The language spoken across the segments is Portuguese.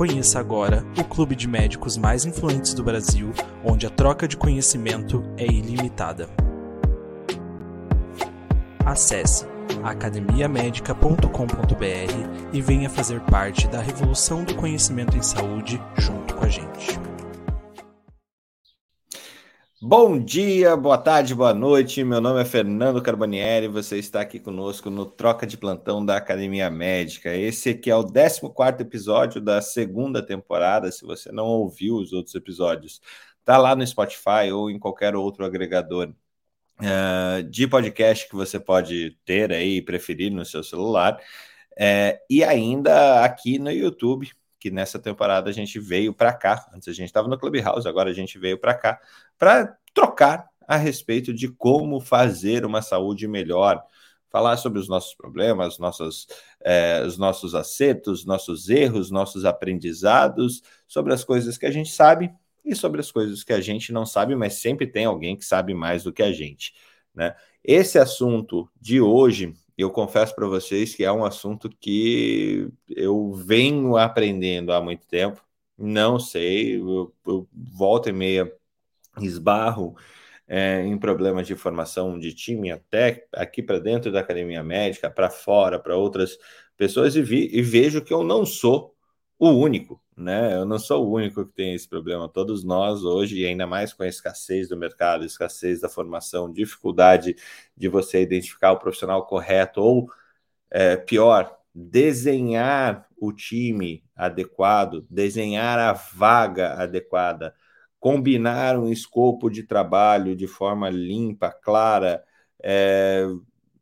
Conheça agora o clube de médicos mais influentes do Brasil, onde a troca de conhecimento é ilimitada. Acesse academiamedica.com.br e venha fazer parte da revolução do conhecimento em saúde junto com a gente. Bom dia, boa tarde, boa noite. Meu nome é Fernando Carbonieri. Você está aqui conosco no Troca de Plantão da Academia Médica. Esse aqui é o 14 episódio da segunda temporada. Se você não ouviu os outros episódios, tá lá no Spotify ou em qualquer outro agregador uh, de podcast que você pode ter aí, preferir no seu celular. Uh, e ainda aqui no YouTube, que nessa temporada a gente veio para cá. Antes a gente estava no Clubhouse, agora a gente veio para cá para trocar a respeito de como fazer uma saúde melhor, falar sobre os nossos problemas, nossos, é, os nossos acertos, nossos erros, nossos aprendizados, sobre as coisas que a gente sabe e sobre as coisas que a gente não sabe, mas sempre tem alguém que sabe mais do que a gente. Né? Esse assunto de hoje eu confesso para vocês que é um assunto que eu venho aprendendo há muito tempo. Não sei, eu, eu volta e meia esbarro é, em problemas de formação de time, até aqui para dentro da academia médica, para fora, para outras pessoas, e, vi, e vejo que eu não sou o único, né? Eu não sou o único que tem esse problema. Todos nós hoje, e ainda mais com a escassez do mercado, escassez da formação, dificuldade de você identificar o profissional correto, ou é, pior, desenhar o time adequado, desenhar a vaga adequada, combinar um escopo de trabalho de forma limpa, clara, é,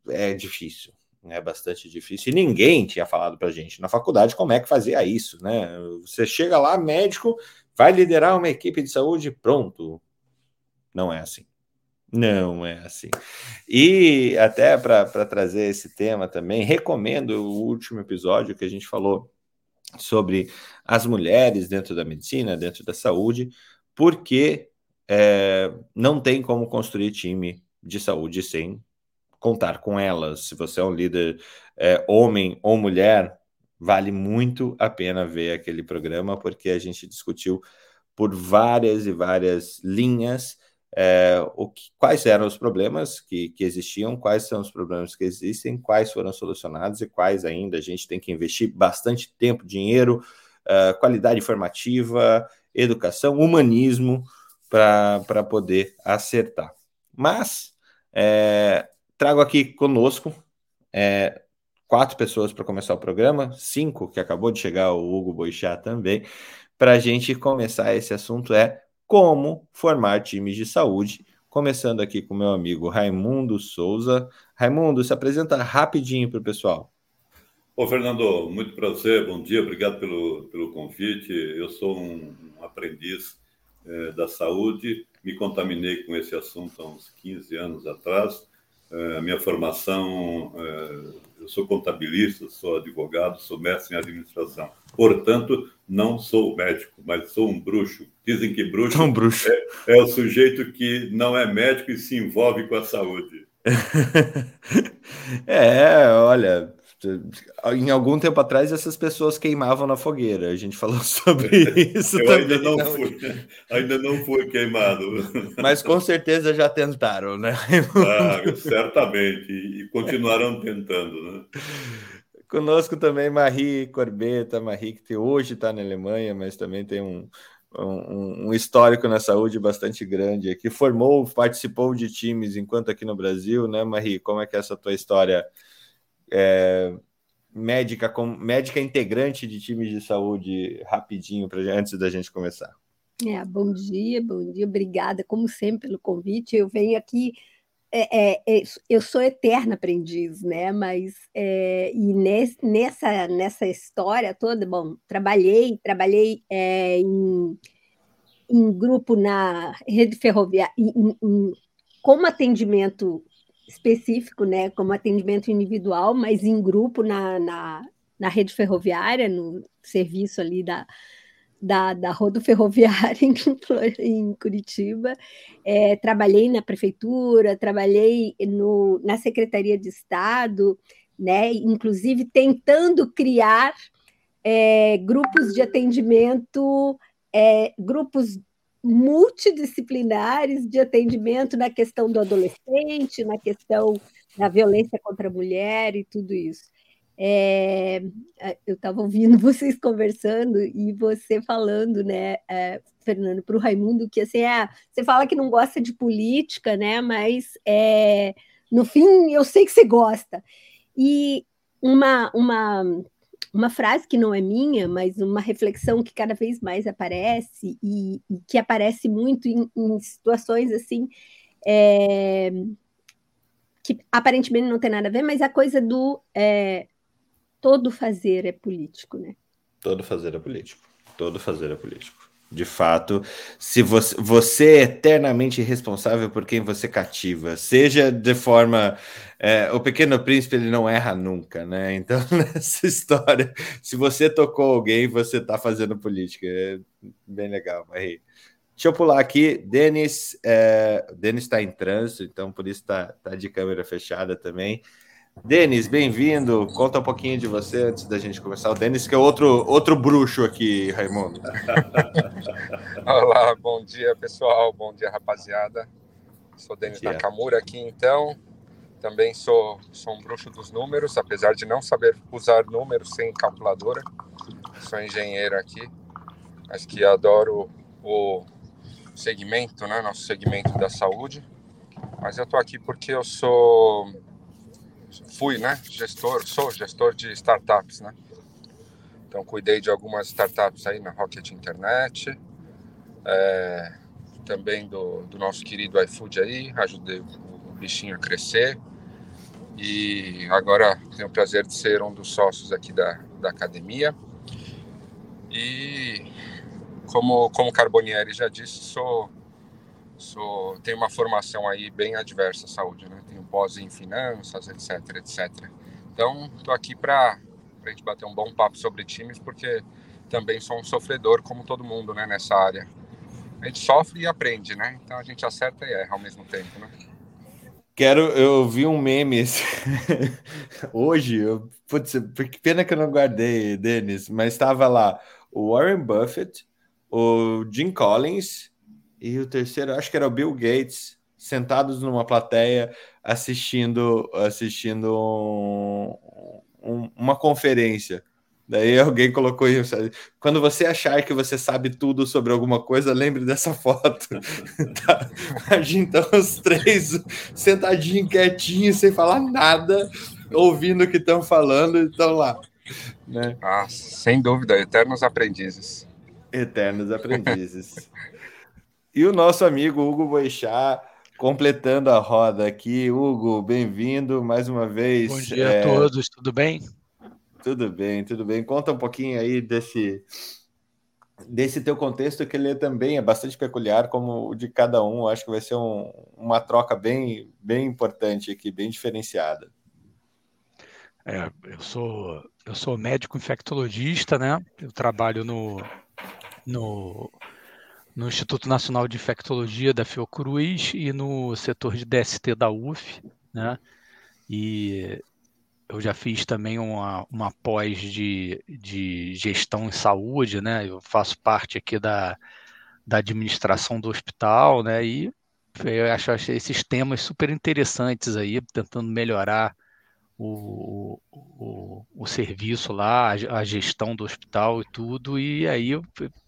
é difícil é bastante difícil. E ninguém tinha falado para gente na faculdade como é que fazia isso, né? Você chega lá, médico, vai liderar uma equipe de saúde, pronto. Não é assim. Não é assim. E até para trazer esse tema também, recomendo o último episódio que a gente falou sobre as mulheres dentro da medicina, dentro da saúde, porque é, não tem como construir time de saúde sem contar com elas. Se você é um líder é, homem ou mulher, vale muito a pena ver aquele programa, porque a gente discutiu por várias e várias linhas é, o que, quais eram os problemas que, que existiam, quais são os problemas que existem, quais foram solucionados e quais ainda a gente tem que investir bastante tempo, dinheiro, é, qualidade informativa, educação, humanismo para poder acertar. Mas é, Trago aqui conosco é, quatro pessoas para começar o programa, cinco, que acabou de chegar o Hugo Boixá também, para a gente começar esse assunto é como formar times de saúde. Começando aqui com meu amigo Raimundo Souza. Raimundo, se apresenta rapidinho para o pessoal. Ô, Fernando, muito prazer, bom dia, obrigado pelo, pelo convite. Eu sou um, aprendiz é, da saúde, me contaminei com esse assunto há uns 15 anos atrás a minha formação, é, eu sou contabilista, sou advogado, sou mestre em administração. Portanto, não sou médico, mas sou um bruxo. Dizem que bruxo, um bruxo. É, é o sujeito que não é médico e se envolve com a saúde. é, olha, em algum tempo atrás, essas pessoas queimavam na fogueira. A gente falou sobre isso Eu também. Ainda não, fui, ainda não fui queimado. Mas com certeza já tentaram, né? Ah, certamente. E continuarão tentando, né? Conosco também Marie Corbeta, Marie que hoje está na Alemanha, mas também tem um, um, um, histórico na saúde bastante grande, que formou, participou de times enquanto aqui no Brasil, né, Marie? Como é que é essa tua história é, médica, com, médica integrante de times de saúde, rapidinho, pra, antes da gente começar? É, bom dia, bom dia, obrigada, como sempre, pelo convite. Eu venho aqui é, é, é, eu sou eterna aprendiz, né? Mas é, e nesse, nessa nessa história toda, bom, trabalhei trabalhei é, em, em grupo na rede ferroviária, em, em, como atendimento específico, né? Como atendimento individual, mas em grupo na, na, na rede ferroviária, no serviço ali da da, da Rodo Ferroviária em, em Curitiba, é, trabalhei na prefeitura, trabalhei no, na Secretaria de Estado, né, inclusive tentando criar é, grupos de atendimento, é, grupos multidisciplinares de atendimento na questão do adolescente, na questão da violência contra a mulher e tudo isso. É, eu estava ouvindo vocês conversando e você falando, né, é, Fernando, para o Raimundo, que assim, é, você fala que não gosta de política, né, mas é, no fim eu sei que você gosta. E uma, uma, uma frase que não é minha, mas uma reflexão que cada vez mais aparece e, e que aparece muito em, em situações assim. É, que aparentemente não tem nada a ver, mas a coisa do é, todo fazer é político, né? Todo fazer é político. Todo fazer é político. De fato, se você, você é eternamente responsável por quem você cativa, seja de forma. É, o Pequeno Príncipe ele não erra nunca, né? Então, nessa história, se você tocou alguém, você está fazendo política. É bem legal, Marie. Deixa eu pular aqui. Denis, é, está em trânsito, então por isso está tá de câmera fechada também. Denis, bem-vindo. Conta um pouquinho de você antes da gente começar. O Denis, que é outro, outro bruxo aqui, Raimundo. Olá, bom dia, pessoal. Bom dia, rapaziada. Sou Denis Nakamura aqui, então. Também sou, sou um bruxo dos números, apesar de não saber usar números sem calculadora. Sou engenheiro aqui, mas que adoro o segmento, né? Nosso segmento da saúde. Mas eu tô aqui porque eu sou fui, né, gestor, sou gestor de startups, né? Então cuidei de algumas startups aí na Rocket Internet, é, também do, do nosso querido iFood aí, ajudei o bichinho a crescer e agora tenho o prazer de ser um dos sócios aqui da, da academia e como como Carbonieri já disse, sou sou tenho uma formação aí bem adversa à saúde, né? Pós em finanças, etc, etc. Então, estou aqui para a gente bater um bom papo sobre times, porque também sou um sofredor, como todo mundo, né, nessa área. A gente sofre e aprende, né? Então a gente acerta e erra ao mesmo tempo, né? Quero, eu vi um meme hoje, eu, putz, pena que eu não guardei, Denis, mas estava lá o Warren Buffett, o Jim Collins e o terceiro, acho que era o Bill Gates, sentados numa plateia assistindo assistindo um, um, uma conferência. Daí alguém colocou isso. Quando você achar que você sabe tudo sobre alguma coisa, lembre dessa foto. tá. Então, os três sentadinhos, quietinhos, sem falar nada, ouvindo o que estão falando, estão lá. Né? Ah, sem dúvida, eternos aprendizes. Eternos aprendizes. e o nosso amigo Hugo Boixá, completando a roda aqui. Hugo, bem-vindo mais uma vez. Bom dia é... a todos, tudo bem? Tudo bem, tudo bem. Conta um pouquinho aí desse desse teu contexto que ele também é bastante peculiar, como o de cada um. acho que vai ser um, uma troca bem, bem importante aqui, bem diferenciada. É, eu sou eu sou médico infectologista, né? Eu trabalho no, no no Instituto Nacional de Infectologia da Fiocruz e no setor de DST da UF, né? E eu já fiz também uma, uma pós de, de gestão em saúde, né? Eu faço parte aqui da, da administração do hospital, né? E eu acho, acho esses temas super interessantes aí, tentando melhorar o, o, o serviço lá, a, gestão do hospital e tudo, e aí eu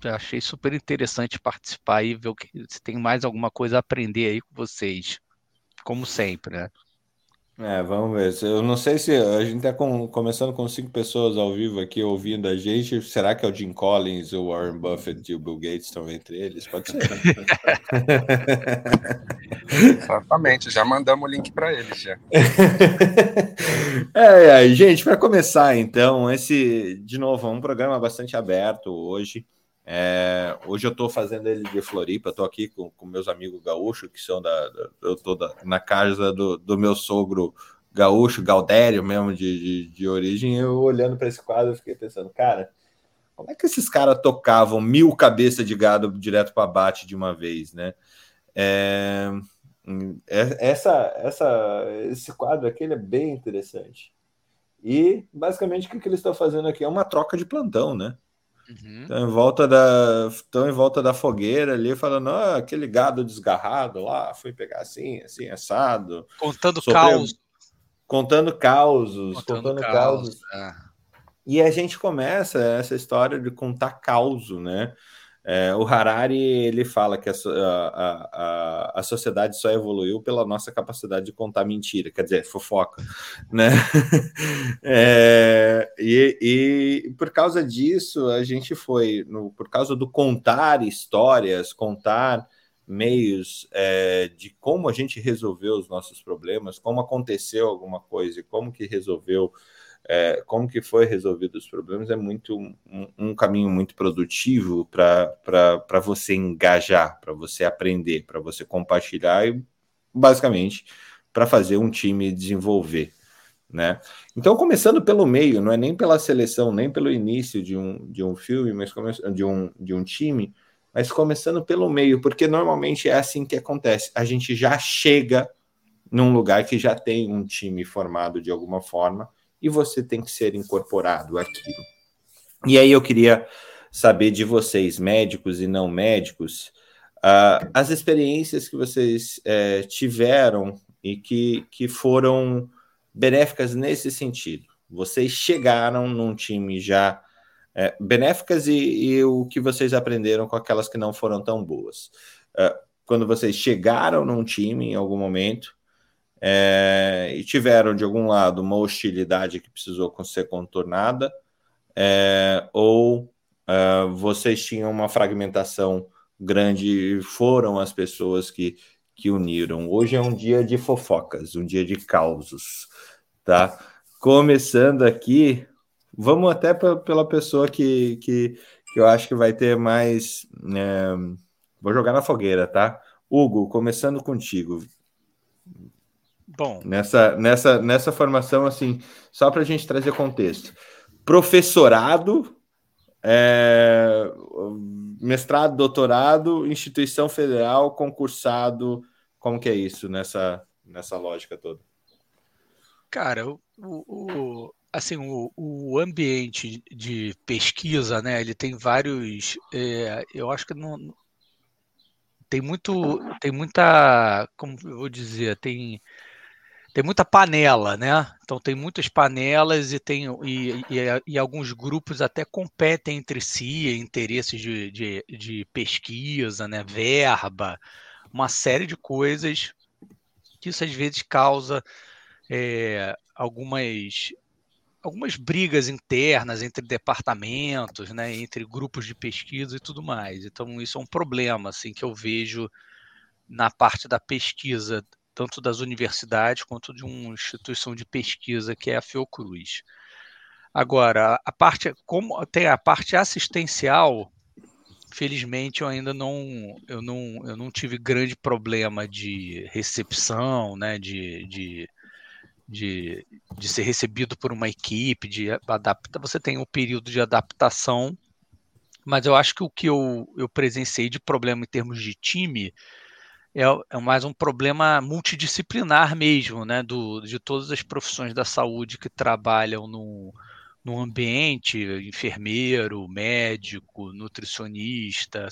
achei super interessante participar e ver que, se tem mais alguma coisa a aprender aí com vocês, como sempre, né? É, vamos ver. Eu não sei se a gente está com, começando com cinco pessoas ao vivo aqui ouvindo a gente. Será que é o Jim Collins, o Warren Buffett e o Bill Gates estão entre eles? Pode ser. Exatamente, já mandamos o link para eles já. é, é, gente, para começar então, esse de novo é um programa bastante aberto hoje. É, hoje eu estou fazendo ele de Floripa, estou aqui com, com, meus amigos gaúchos, que são da. da eu estou na casa do, do, meu sogro gaúcho, Galdério mesmo, de, de, de origem. Eu olhando para esse quadro, fiquei pensando, cara, como é que esses caras tocavam mil cabeças de gado direto para bate de uma vez, né? É, é, essa, essa, esse quadro aqui é bem interessante. E basicamente o que, que eles estão fazendo aqui é uma troca de plantão, né? Uhum. Estão em volta da estão em volta da fogueira ali falando ah, aquele gado desgarrado lá fui pegar assim assim assado contando sobre... caos contando causos contando, contando causos é. e a gente começa essa história de contar causo né é, o Harari ele fala que a, a, a, a, sociedade só evoluiu pela nossa capacidade de contar mentira, quer dizer, fofoca, né? é, e, e, por causa disso a gente foi, no, por causa do contar histórias, contar meios é, de como a gente resolveu os nossos problemas, como aconteceu alguma coisa e como que resolveu é, como que foi resolvido os problemas é muito um, um caminho muito produtivo para você engajar, para você aprender, para você compartilhar e basicamente para fazer um time desenvolver. Né? Então, começando pelo meio, não é nem pela seleção, nem pelo início de um, de um filme, mas de um, de um time, mas começando pelo meio, porque normalmente é assim que acontece. A gente já chega num lugar que já tem um time formado de alguma forma, e você tem que ser incorporado àquilo. E aí eu queria saber de vocês, médicos e não médicos, uh, as experiências que vocês uh, tiveram e que, que foram benéficas nesse sentido. Vocês chegaram num time já uh, benéficas e, e, o que vocês aprenderam com aquelas que não foram tão boas. Uh, quando vocês chegaram num time em algum momento é, e tiveram de algum lado uma hostilidade que precisou ser contornada, é, ou é, vocês tinham uma fragmentação grande e foram as pessoas que, que uniram. Hoje é um dia de fofocas, um dia de causos, tá? Começando aqui, vamos até pela pessoa que, que, que eu acho que vai ter mais. É, vou jogar na fogueira, tá? Hugo, começando contigo. Bom. Nessa, nessa, nessa formação, assim, só para a gente trazer contexto. Professorado, é, mestrado, doutorado, instituição federal, concursado. Como que é isso nessa, nessa lógica toda? Cara, o, o, assim, o, o ambiente de pesquisa, né, ele tem vários, é, eu acho que não, tem muito, tem muita, como eu vou dizer, tem tem muita panela, né? Então tem muitas panelas e tem e, e, e alguns grupos até competem entre si, interesses de, de, de, pesquisa, né? Verba, uma série de coisas que isso às vezes causa é, algumas algumas brigas internas entre departamentos, né? Entre grupos de pesquisa e tudo mais. Então isso é um problema assim que eu vejo na parte da pesquisa tanto das universidades quanto de uma instituição de pesquisa que é a Fiocruz. Agora, a parte como tem a parte assistencial, felizmente eu ainda não eu não, eu não tive grande problema de recepção, né, de, de, de, de ser recebido por uma equipe, de adaptar. Você tem um período de adaptação, mas eu acho que o que eu, eu presenciei de problema em termos de time é, é mais um problema multidisciplinar mesmo, né, do, de todas as profissões da saúde que trabalham no, no ambiente, enfermeiro, médico, nutricionista,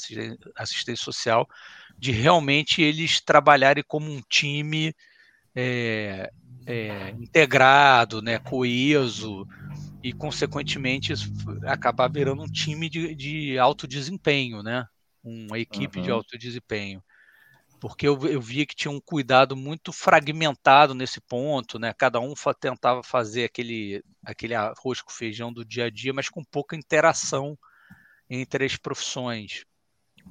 assistente, social, de realmente eles trabalharem como um time é, é, integrado, né, coeso, e, consequentemente, acabar virando um time de, de alto desempenho, né? Uma equipe uhum. de alto desempenho. Porque eu, eu via que tinha um cuidado muito fragmentado nesse ponto, né? Cada um fa tentava fazer aquele, aquele arroz com feijão do dia a dia, mas com pouca interação entre as profissões.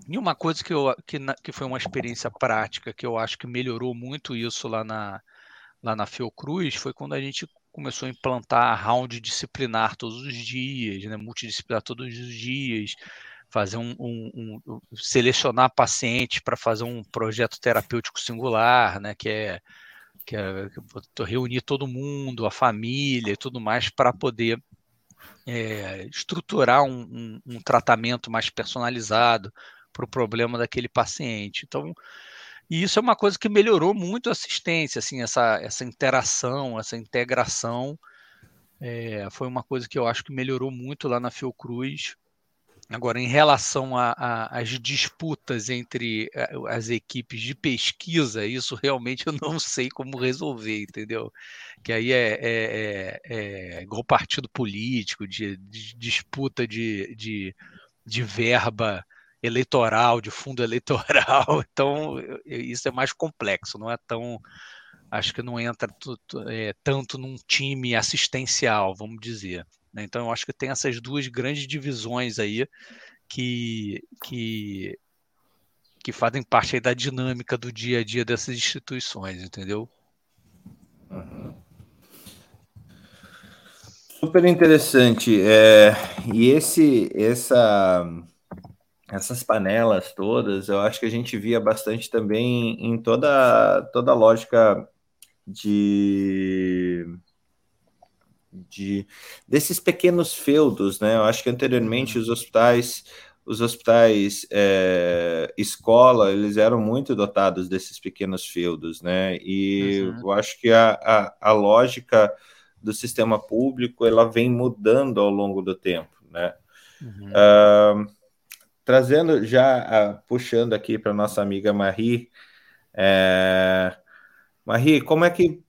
E uma coisa que, eu, que, que foi uma experiência prática, que eu acho que melhorou muito isso lá na, lá na Fiocruz, foi quando a gente começou a implantar round disciplinar todos os dias, né, multidisciplinar todos os dias, fazer um, um, um selecionar pacientes para fazer um projeto terapêutico singular, né, que é que é reunir todo mundo, a família e tudo mais para poder é, estruturar um, um, um, tratamento mais personalizado para o problema daquele paciente. Então, e isso é uma coisa que melhorou muito a assistência, assim, essa, essa interação, essa integração. É, foi uma coisa que eu acho que melhorou muito lá na Fiocruz. Agora, em relação às disputas entre eh, as equipes de pesquisa, isso realmente eu não sei como resolver, entendeu? Que aí é, é, é, é igual partido político, de, de disputa de, de, de verba eleitoral, de fundo eleitoral. Então, isso é mais complexo, não é tão. Acho que não entra é, tanto num time assistencial, vamos dizer. Né? Então, eu acho que tem essas duas grandes divisões aí que, que, que fazem parte da dinâmica do dia a dia dessas instituições, entendeu? Uhum. Super interessante. É, e esse, essa essas panelas todas, eu acho que a gente via bastante também em toda, toda a lógica de, de desses pequenos feudos, né? Eu acho que anteriormente os hospitais, os hospitais é, escola, eles eram muito dotados desses pequenos feudos, né? E uhum. eu acho que a, a, a lógica do sistema público ela vem mudando ao longo do tempo, né? Uhum. Uh, trazendo já, uh, puxando aqui para nossa amiga Marie, é... Marie, como é que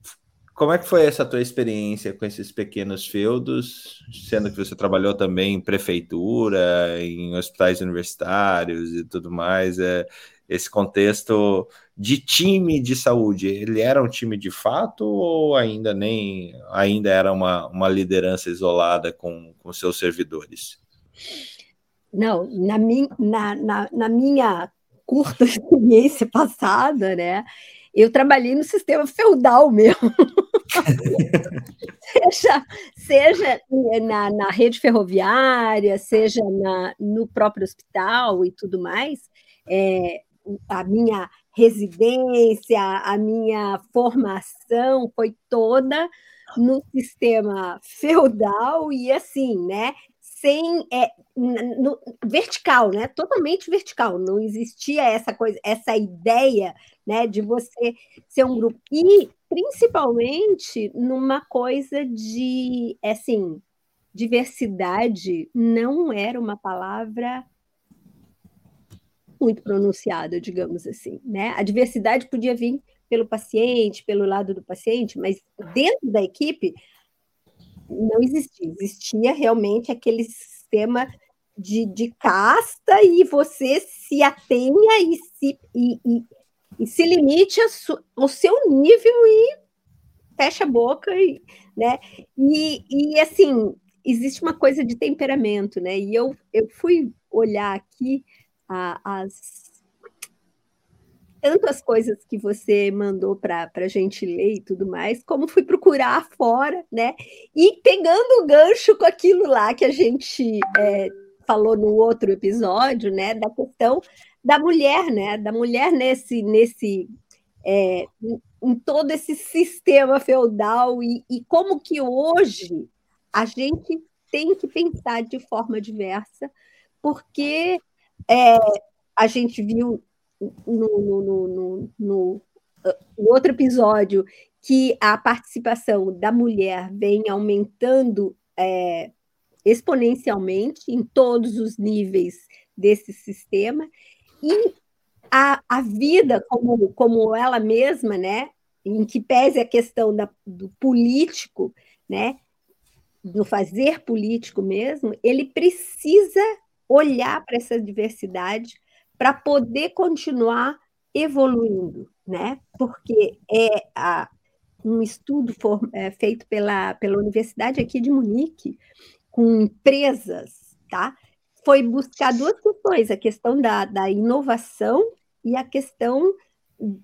como é que foi essa tua experiência com esses pequenos feudos, sendo que você trabalhou também em prefeitura, em hospitais universitários e tudo mais, é, esse contexto de time de saúde, ele era um time de fato ou ainda nem ainda era uma, uma liderança isolada com, com seus servidores? Não, na, min, na, na, na minha curta experiência passada, né? Eu trabalhei no sistema feudal mesmo. seja seja na, na rede ferroviária, seja na, no próprio hospital e tudo mais, é, a minha residência, a minha formação foi toda no sistema feudal e assim, né? Sem é, no, vertical, né? Totalmente vertical. Não existia essa coisa, essa ideia, né, de você ser um grupo e principalmente numa coisa de, assim, diversidade não era uma palavra muito pronunciada, digamos assim, né? A diversidade podia vir pelo paciente, pelo lado do paciente, mas dentro da equipe não existia. Existia realmente aquele sistema de, de casta e você se atenha e se, e, e, e se limite ao seu nível e fecha a boca, e, né? E, e assim, existe uma coisa de temperamento, né? E eu, eu fui olhar aqui a, as tanto as coisas que você mandou para a gente ler e tudo mais, como fui procurar fora, né? E pegando o gancho com aquilo lá que a gente é, falou no outro episódio, né? Da questão da mulher, né? Da mulher nesse, nesse é, em todo esse sistema feudal e, e como que hoje a gente tem que pensar de forma diversa, porque é, a gente viu no, no, no, no, no outro episódio que a participação da mulher vem aumentando é, exponencialmente em todos os níveis desse sistema. E a, a vida como, como ela mesma, né, em que pese a questão da, do político, né, do fazer político mesmo, ele precisa olhar para essa diversidade para poder continuar evoluindo, né? Porque é a, um estudo for, é, feito pela, pela Universidade aqui de Munique, com empresas, tá? Foi buscar duas questões, a questão da, da inovação e a questão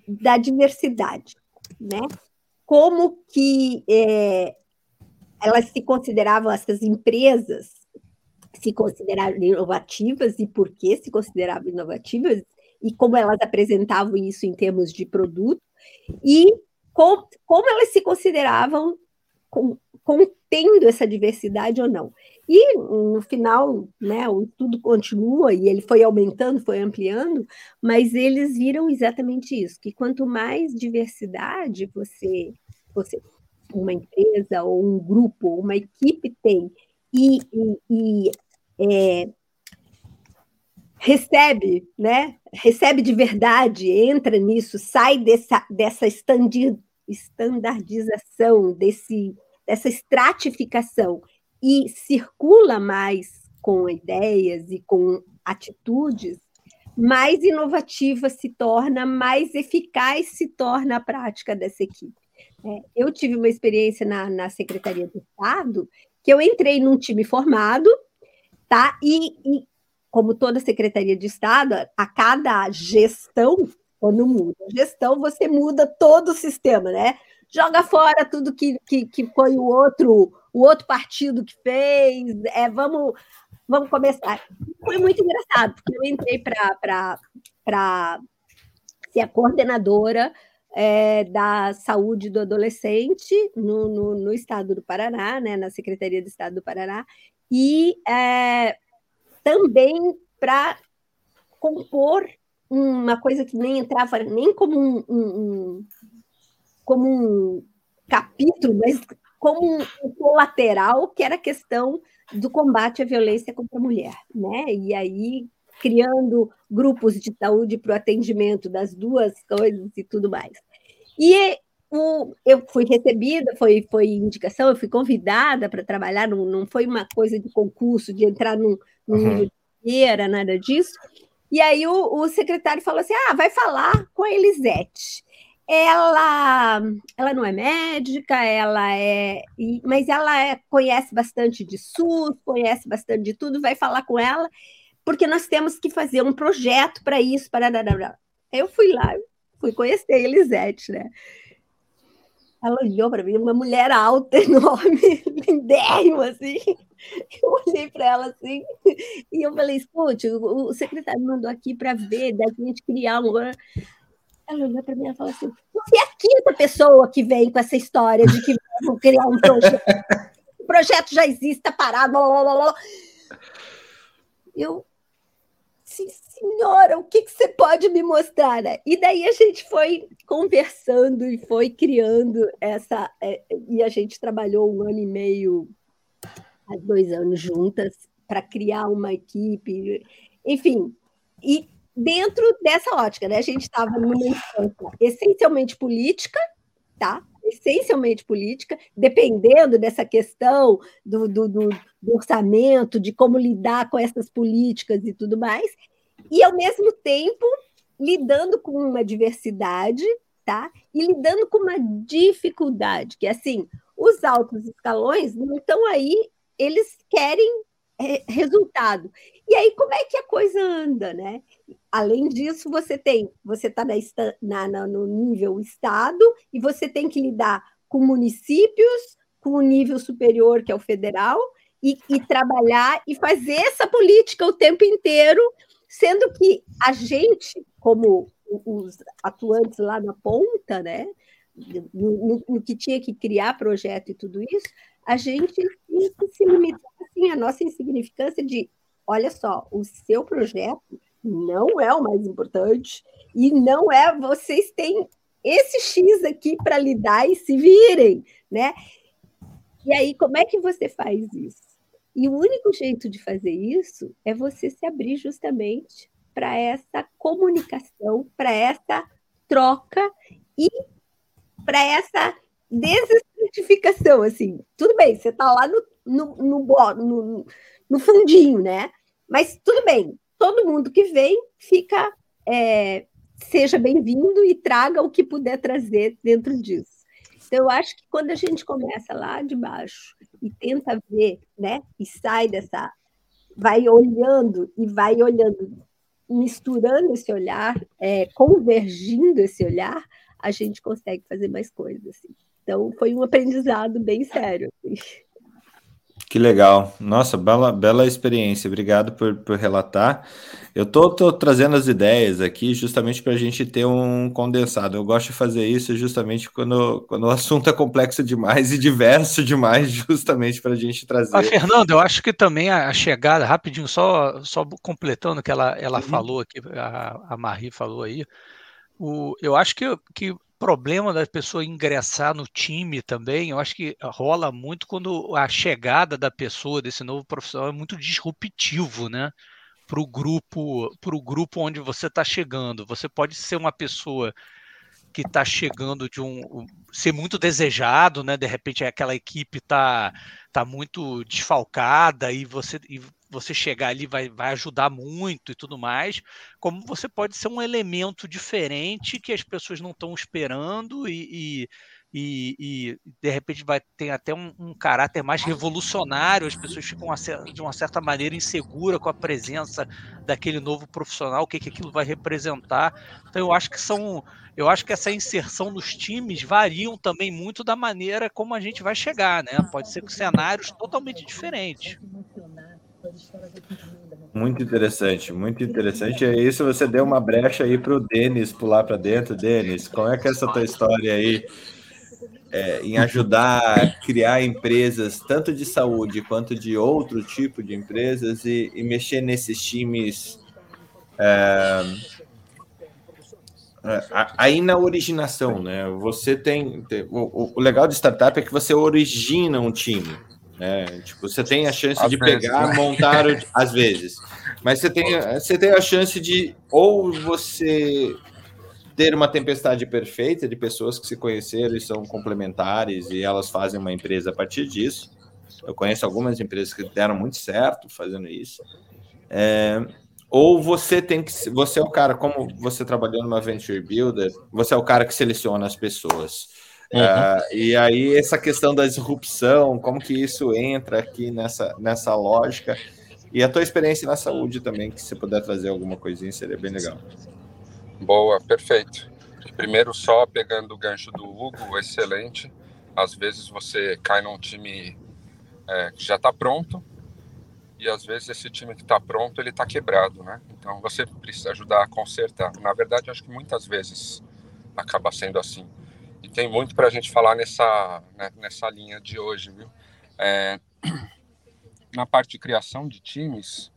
da diversidade, né? Como que é, elas se consideravam, essas empresas se consideravam inovativas e por que se consideravam inovativas e como elas apresentavam isso em termos de produto e com, como elas se consideravam contendo essa diversidade ou não. E no final, né, o continua e ele foi aumentando, foi ampliando, mas eles viram exatamente isso, que quanto mais diversidade você, você uma empresa ou um grupo, uma equipe tem e, e, e é, recebe, né? Recebe de verdade, entra nisso, sai dessa, dessa estandardização, desse, dessa estratificação e circula mais com ideias e com atitudes, mais inovativa se torna, mais eficaz se torna a prática dessa equipe. É, eu tive uma experiência na, na Secretaria do Estado que eu entrei num time formado, tá? E, e como toda Secretaria de Estado, a cada gestão, quando muda a gestão, você muda todo o sistema, né? Joga fora tudo que, que, que foi o outro o outro partido que fez, é, vamos, vamos começar. Foi muito engraçado, porque eu entrei para ser a coordenadora é, da saúde do adolescente no, no, no, estado do Paraná, né, na Secretaria do Estado do Paraná, e é, também para compor uma coisa que nem entrava nem como um, um, um como um capítulo, mas como um colateral, que era a questão do combate à violência contra a mulher, né? E aí criando grupos de saúde para o atendimento das duas coisas e tudo mais. E o, eu fui recebida, foi, foi indicação, eu fui convidada para trabalhar, não, não foi uma coisa de concurso, de entrar num, num uhum. de nada disso. E aí o, o secretário falou assim: ah, vai falar com a Elisete ela, ela não é médica, ela é, mas ela é, conhece bastante de SUS, conhece bastante de tudo, vai falar com ela, porque nós temos que fazer um projeto para isso, para eu fui lá, fui conhecer a Elisete, né? Ela olhou para mim, uma mulher alta, enorme, lindérrima, assim. Eu olhei para ela assim, e eu falei: escute, o, o secretário mandou aqui para ver, da gente criar um. Ela olhou para mim e falou assim: Você é a quinta pessoa que vem com essa história de que vamos criar um projeto. o projeto já existe, está parado. Blá, blá, blá. Eu, sim, senhora, o que, que você pode me mostrar? Né? E daí a gente foi conversando e foi criando essa. É, e a gente trabalhou um ano e meio, dois anos juntas, para criar uma equipe. Enfim, e dentro dessa ótica, né? A gente estava numa instância essencialmente política, tá? Essencialmente política, dependendo dessa questão do, do, do, do orçamento, de como lidar com essas políticas e tudo mais, e ao mesmo tempo lidando com uma diversidade, tá? E lidando com uma dificuldade, que é assim, os altos escalões não estão aí, eles querem é, resultado. E aí, como é que a coisa anda, né? Além disso, você tem, você está na, na, no nível estado e você tem que lidar com municípios, com o nível superior, que é o federal, e, e trabalhar e fazer essa política o tempo inteiro, sendo que a gente, como os atuantes lá na ponta, né, no, no, que tinha que criar projeto e tudo isso, a gente se limita assim, a nossa insignificância de, olha só, o seu projeto não é o mais importante e não é vocês têm esse X aqui para lidar e se virem, né? E aí como é que você faz isso? E o único jeito de fazer isso é você se abrir justamente para essa comunicação, para essa troca e para essa desertificação, assim. Tudo bem, você está lá no, no, no, no, no fundinho, né? Mas tudo bem, todo mundo que vem fica é, seja bem-vindo e traga o que puder trazer dentro disso. Então, eu acho que quando a gente começa lá de baixo e tenta ver, né, e sai dessa, vai olhando e vai olhando, misturando esse olhar, é, convergindo esse olhar, a gente consegue fazer mais coisas. Assim. Então, foi um aprendizado bem sério. Assim. Que legal. Nossa, bela, bela experiência. Obrigado por, por relatar. Eu tô, tô trazendo as ideias aqui justamente para a gente ter um condensado. Eu gosto de fazer isso justamente quando, quando o assunto é complexo demais e diverso demais, justamente para a gente trazer. Ah, Fernando, eu acho que também a chegada, rapidinho, só, só completando o que ela, ela uhum. falou aqui, a, a Marie falou aí, o, eu acho que, que problema da pessoa ingressar no time também, eu acho que rola muito quando a chegada da pessoa, desse novo profissional, é muito disruptivo, né? Para o grupo, pro grupo onde você está chegando. Você pode ser uma pessoa que está chegando de um ser muito desejado, né? De repente aquela equipe está tá muito desfalcada e você e você chegar ali vai, vai ajudar muito e tudo mais, como você pode ser um elemento diferente que as pessoas não estão esperando e, e e, e, de repente vai ter até um, um, caráter mais revolucionário, as pessoas ficam de uma certa maneira insegura com a presença daquele novo profissional, o que, que aquilo vai representar. Então eu acho que são, eu acho que essa inserção nos times variam também muito da maneira como a gente vai chegar, né? Pode ser com cenários totalmente diferentes. Muito interessante, muito interessante. É isso, você deu uma brecha aí para o Denis pular para dentro. Denis, como é que é essa tua história aí é, em ajudar a criar empresas, tanto de saúde quanto de outro tipo de empresas, e, e mexer nesses times é, aí na originação, né? Você tem. O, o legal de startup é que você origina um time. Né? Tipo, você tem a chance às de vezes, pegar, né? montar, às vezes. Mas você tem, você tem a chance de ou você ter uma tempestade perfeita de pessoas que se conheceram e são complementares e elas fazem uma empresa a partir disso. Eu conheço algumas empresas que deram muito certo fazendo isso. É, ou você tem que você é o cara como você trabalhou numa venture builder, você é o cara que seleciona as pessoas. Uhum. Uh, e aí, essa questão da disrupção, como que isso entra aqui nessa, nessa lógica? E a tua experiência na saúde também, que se puder trazer alguma coisinha, seria bem legal. Boa, perfeito. Primeiro, só pegando o gancho do Hugo, excelente. Às vezes você cai num time é, que já está pronto e às vezes esse time que está pronto ele está quebrado, né? Então você precisa ajudar a consertar. Na verdade, acho que muitas vezes acaba sendo assim tem muito para a gente falar nessa, né, nessa linha de hoje, viu? É, na parte de criação de times,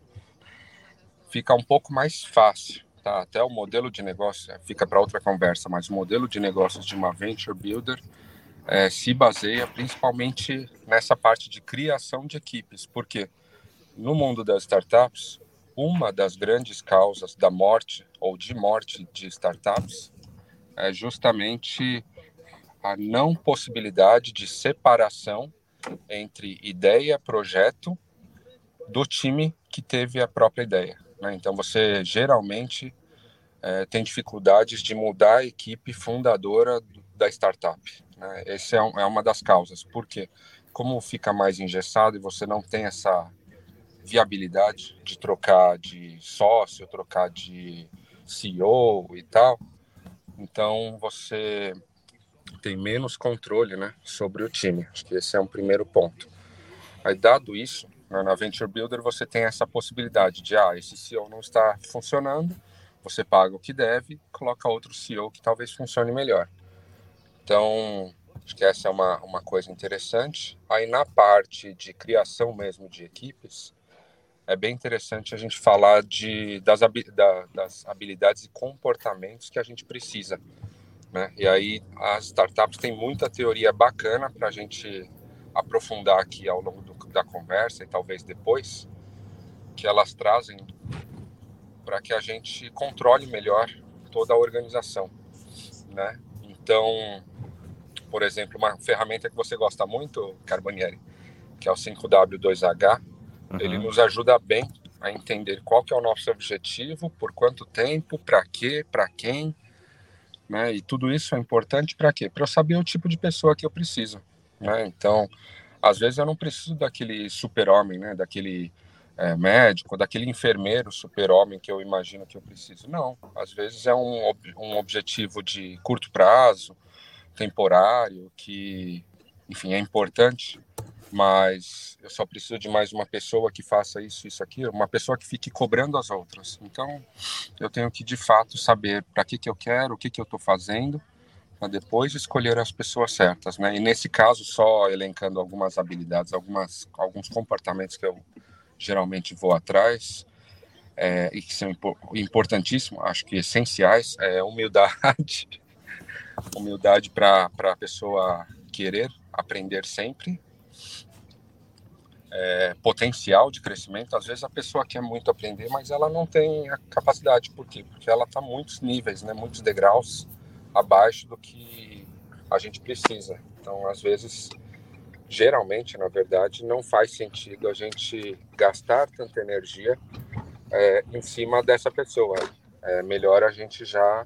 fica um pouco mais fácil, tá? Até o modelo de negócio, é, fica para outra conversa, mas o modelo de negócios de uma venture builder é, se baseia principalmente nessa parte de criação de equipes, porque no mundo das startups, uma das grandes causas da morte ou de morte de startups é justamente a não possibilidade de separação entre ideia projeto do time que teve a própria ideia. Né? Então, você geralmente é, tem dificuldades de mudar a equipe fundadora da startup. Né? Essa é, um, é uma das causas. Por quê? Como fica mais engessado e você não tem essa viabilidade de trocar de sócio, trocar de CEO e tal, então você tem menos controle né, sobre o time. Acho que esse é um primeiro ponto. Aí, dado isso, né, na Venture Builder você tem essa possibilidade de, ah, esse CEO não está funcionando, você paga o que deve, coloca outro CEO que talvez funcione melhor. Então, acho que essa é uma, uma coisa interessante. Aí, na parte de criação mesmo de equipes, é bem interessante a gente falar de, das, da, das habilidades e comportamentos que a gente precisa né? E aí as startups têm muita teoria bacana para a gente aprofundar aqui ao longo do, da conversa e talvez depois, que elas trazem para que a gente controle melhor toda a organização, né? Então, por exemplo, uma ferramenta que você gosta muito, Carbonieri, que é o 5W2H, uhum. ele nos ajuda bem a entender qual que é o nosso objetivo, por quanto tempo, para quê, para quem, né? E tudo isso é importante para quê? Para eu saber o tipo de pessoa que eu preciso, né? Então, às vezes eu não preciso daquele super-homem, né? Daquele é, médico, daquele enfermeiro super-homem que eu imagino que eu preciso. Não, às vezes é um, um objetivo de curto prazo, temporário, que, enfim, é importante, mas eu só preciso de mais uma pessoa que faça isso, isso aqui, uma pessoa que fique cobrando as outras. Então, eu tenho que, de fato, saber para que, que eu quero, o que, que eu estou fazendo, para depois escolher as pessoas certas, né? E nesse caso, só elencando algumas habilidades, algumas, alguns comportamentos que eu geralmente vou atrás é, e que são importantíssimos, acho que essenciais, é humildade, humildade para a pessoa querer aprender sempre, é, potencial de crescimento. Às vezes a pessoa quer muito aprender, mas ela não tem a capacidade. Por quê? Porque ela está muitos níveis, né, muitos degraus abaixo do que a gente precisa. Então, às vezes, geralmente, na verdade, não faz sentido a gente gastar tanta energia é, em cima dessa pessoa. É melhor a gente já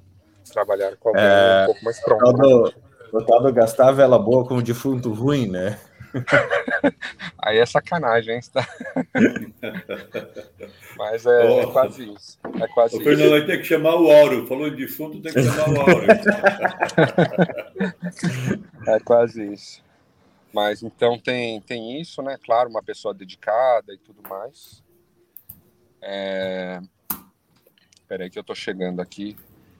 trabalhar com alguém é, um pouco mais pronto. O tal, do, né? o tal do gastar vela boa com o defunto ruim, né? Aí é sacanagem, hein? Mas é, oh, é, quase isso. É quase o Fernando vai ter que chamar o Auro. Falou em defunto, tem que chamar o Auro. é quase isso. Mas então tem, tem isso, né? Claro, uma pessoa dedicada e tudo mais. É... Peraí que eu tô chegando aqui.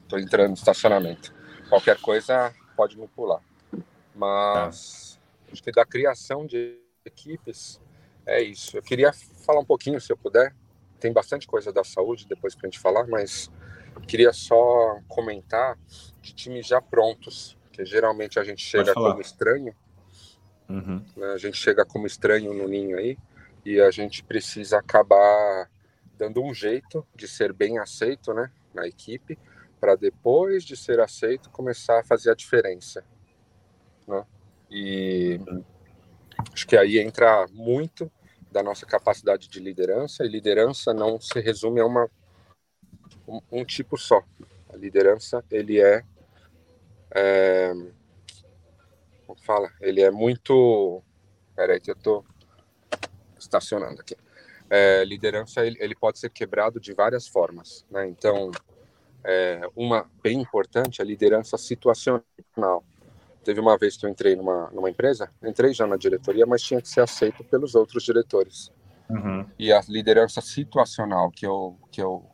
Tô entrando no estacionamento. Qualquer coisa pode me pular. Mas que da criação de equipes é isso. Eu queria falar um pouquinho, se eu puder. Tem bastante coisa da saúde depois para a gente falar, mas queria só comentar de times já prontos, que geralmente a gente chega como estranho Uhum. Né? A gente chega como estranho no ninho aí e a gente precisa acabar dando um jeito de ser bem aceito né, na equipe, para depois de ser aceito começar a fazer a diferença. E acho que aí entra muito da nossa capacidade de liderança, e liderança não se resume a uma, um, um tipo só. A liderança, ele é, é como fala, ele é muito. Peraí, que eu tô estacionando aqui. É, liderança ele, ele, pode ser quebrado de várias formas, né? Então, é, uma bem importante é a liderança situacional. Teve uma vez que eu entrei numa, numa empresa, entrei já na diretoria, mas tinha que ser aceito pelos outros diretores. Uhum. E a liderança situacional que eu, que eu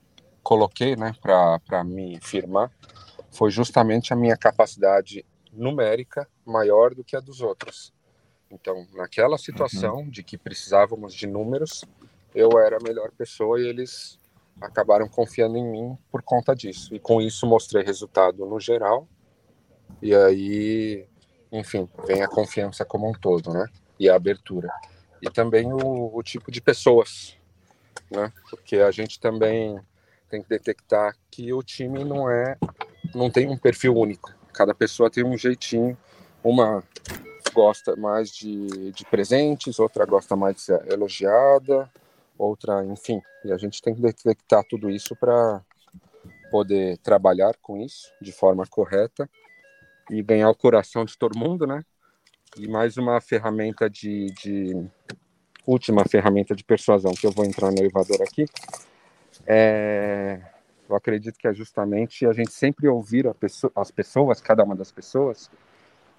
coloquei né, para me firmar foi justamente a minha capacidade numérica maior do que a dos outros. Então, naquela situação uhum. de que precisávamos de números, eu era a melhor pessoa e eles acabaram confiando em mim por conta disso. E com isso mostrei resultado no geral. E aí, enfim, vem a confiança como um todo, né? E a abertura. E também o, o tipo de pessoas, né? Porque a gente também tem que detectar que o time não é, não tem um perfil único. Cada pessoa tem um jeitinho. Uma gosta mais de, de presentes, outra gosta mais de ser elogiada, outra, enfim. E a gente tem que detectar tudo isso para poder trabalhar com isso de forma correta e ganhar o coração de todo mundo, né? E mais uma ferramenta de, de última ferramenta de persuasão que eu vou entrar no elevador aqui é eu acredito que é justamente a gente sempre ouvir pessoa, as pessoas, cada uma das pessoas,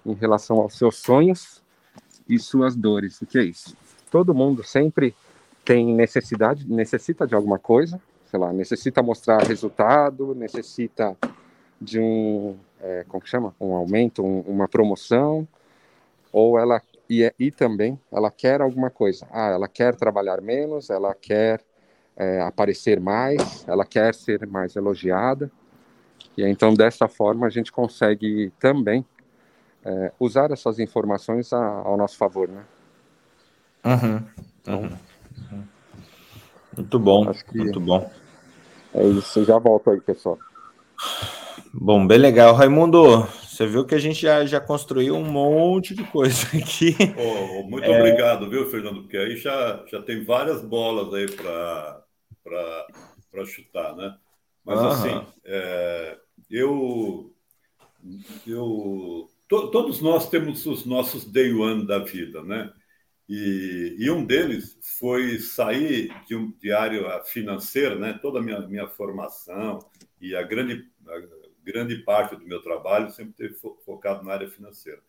em relação aos seus sonhos e suas dores. O que é isso? Todo mundo sempre tem necessidade, necessita de alguma coisa, sei lá, necessita mostrar resultado, necessita de um, é, como que chama? Um aumento, um, uma promoção, ou ela e, e também ela quer alguma coisa. Ah, ela quer trabalhar menos, ela quer é, aparecer mais, ela quer ser mais elogiada. E então, dessa forma, a gente consegue também é, usar essas informações a, ao nosso favor, né? Uhum, então, uhum. Muito bom, Acho que muito bom. É isso, já volto aí, pessoal. Bom, bem legal. Raimundo, Você viu que a gente já, já construiu um monte de coisa aqui. Oh, muito é... obrigado, viu, Fernando? Porque aí já, já tem várias bolas aí para chutar, né? Mas uhum. assim, é, eu, eu to, todos nós temos os nossos day one da vida, né? E, e, um deles foi sair de, um, de área financeira, né? Toda a minha, minha formação e a grande, a grande parte do meu trabalho sempre teve focado na área financeira.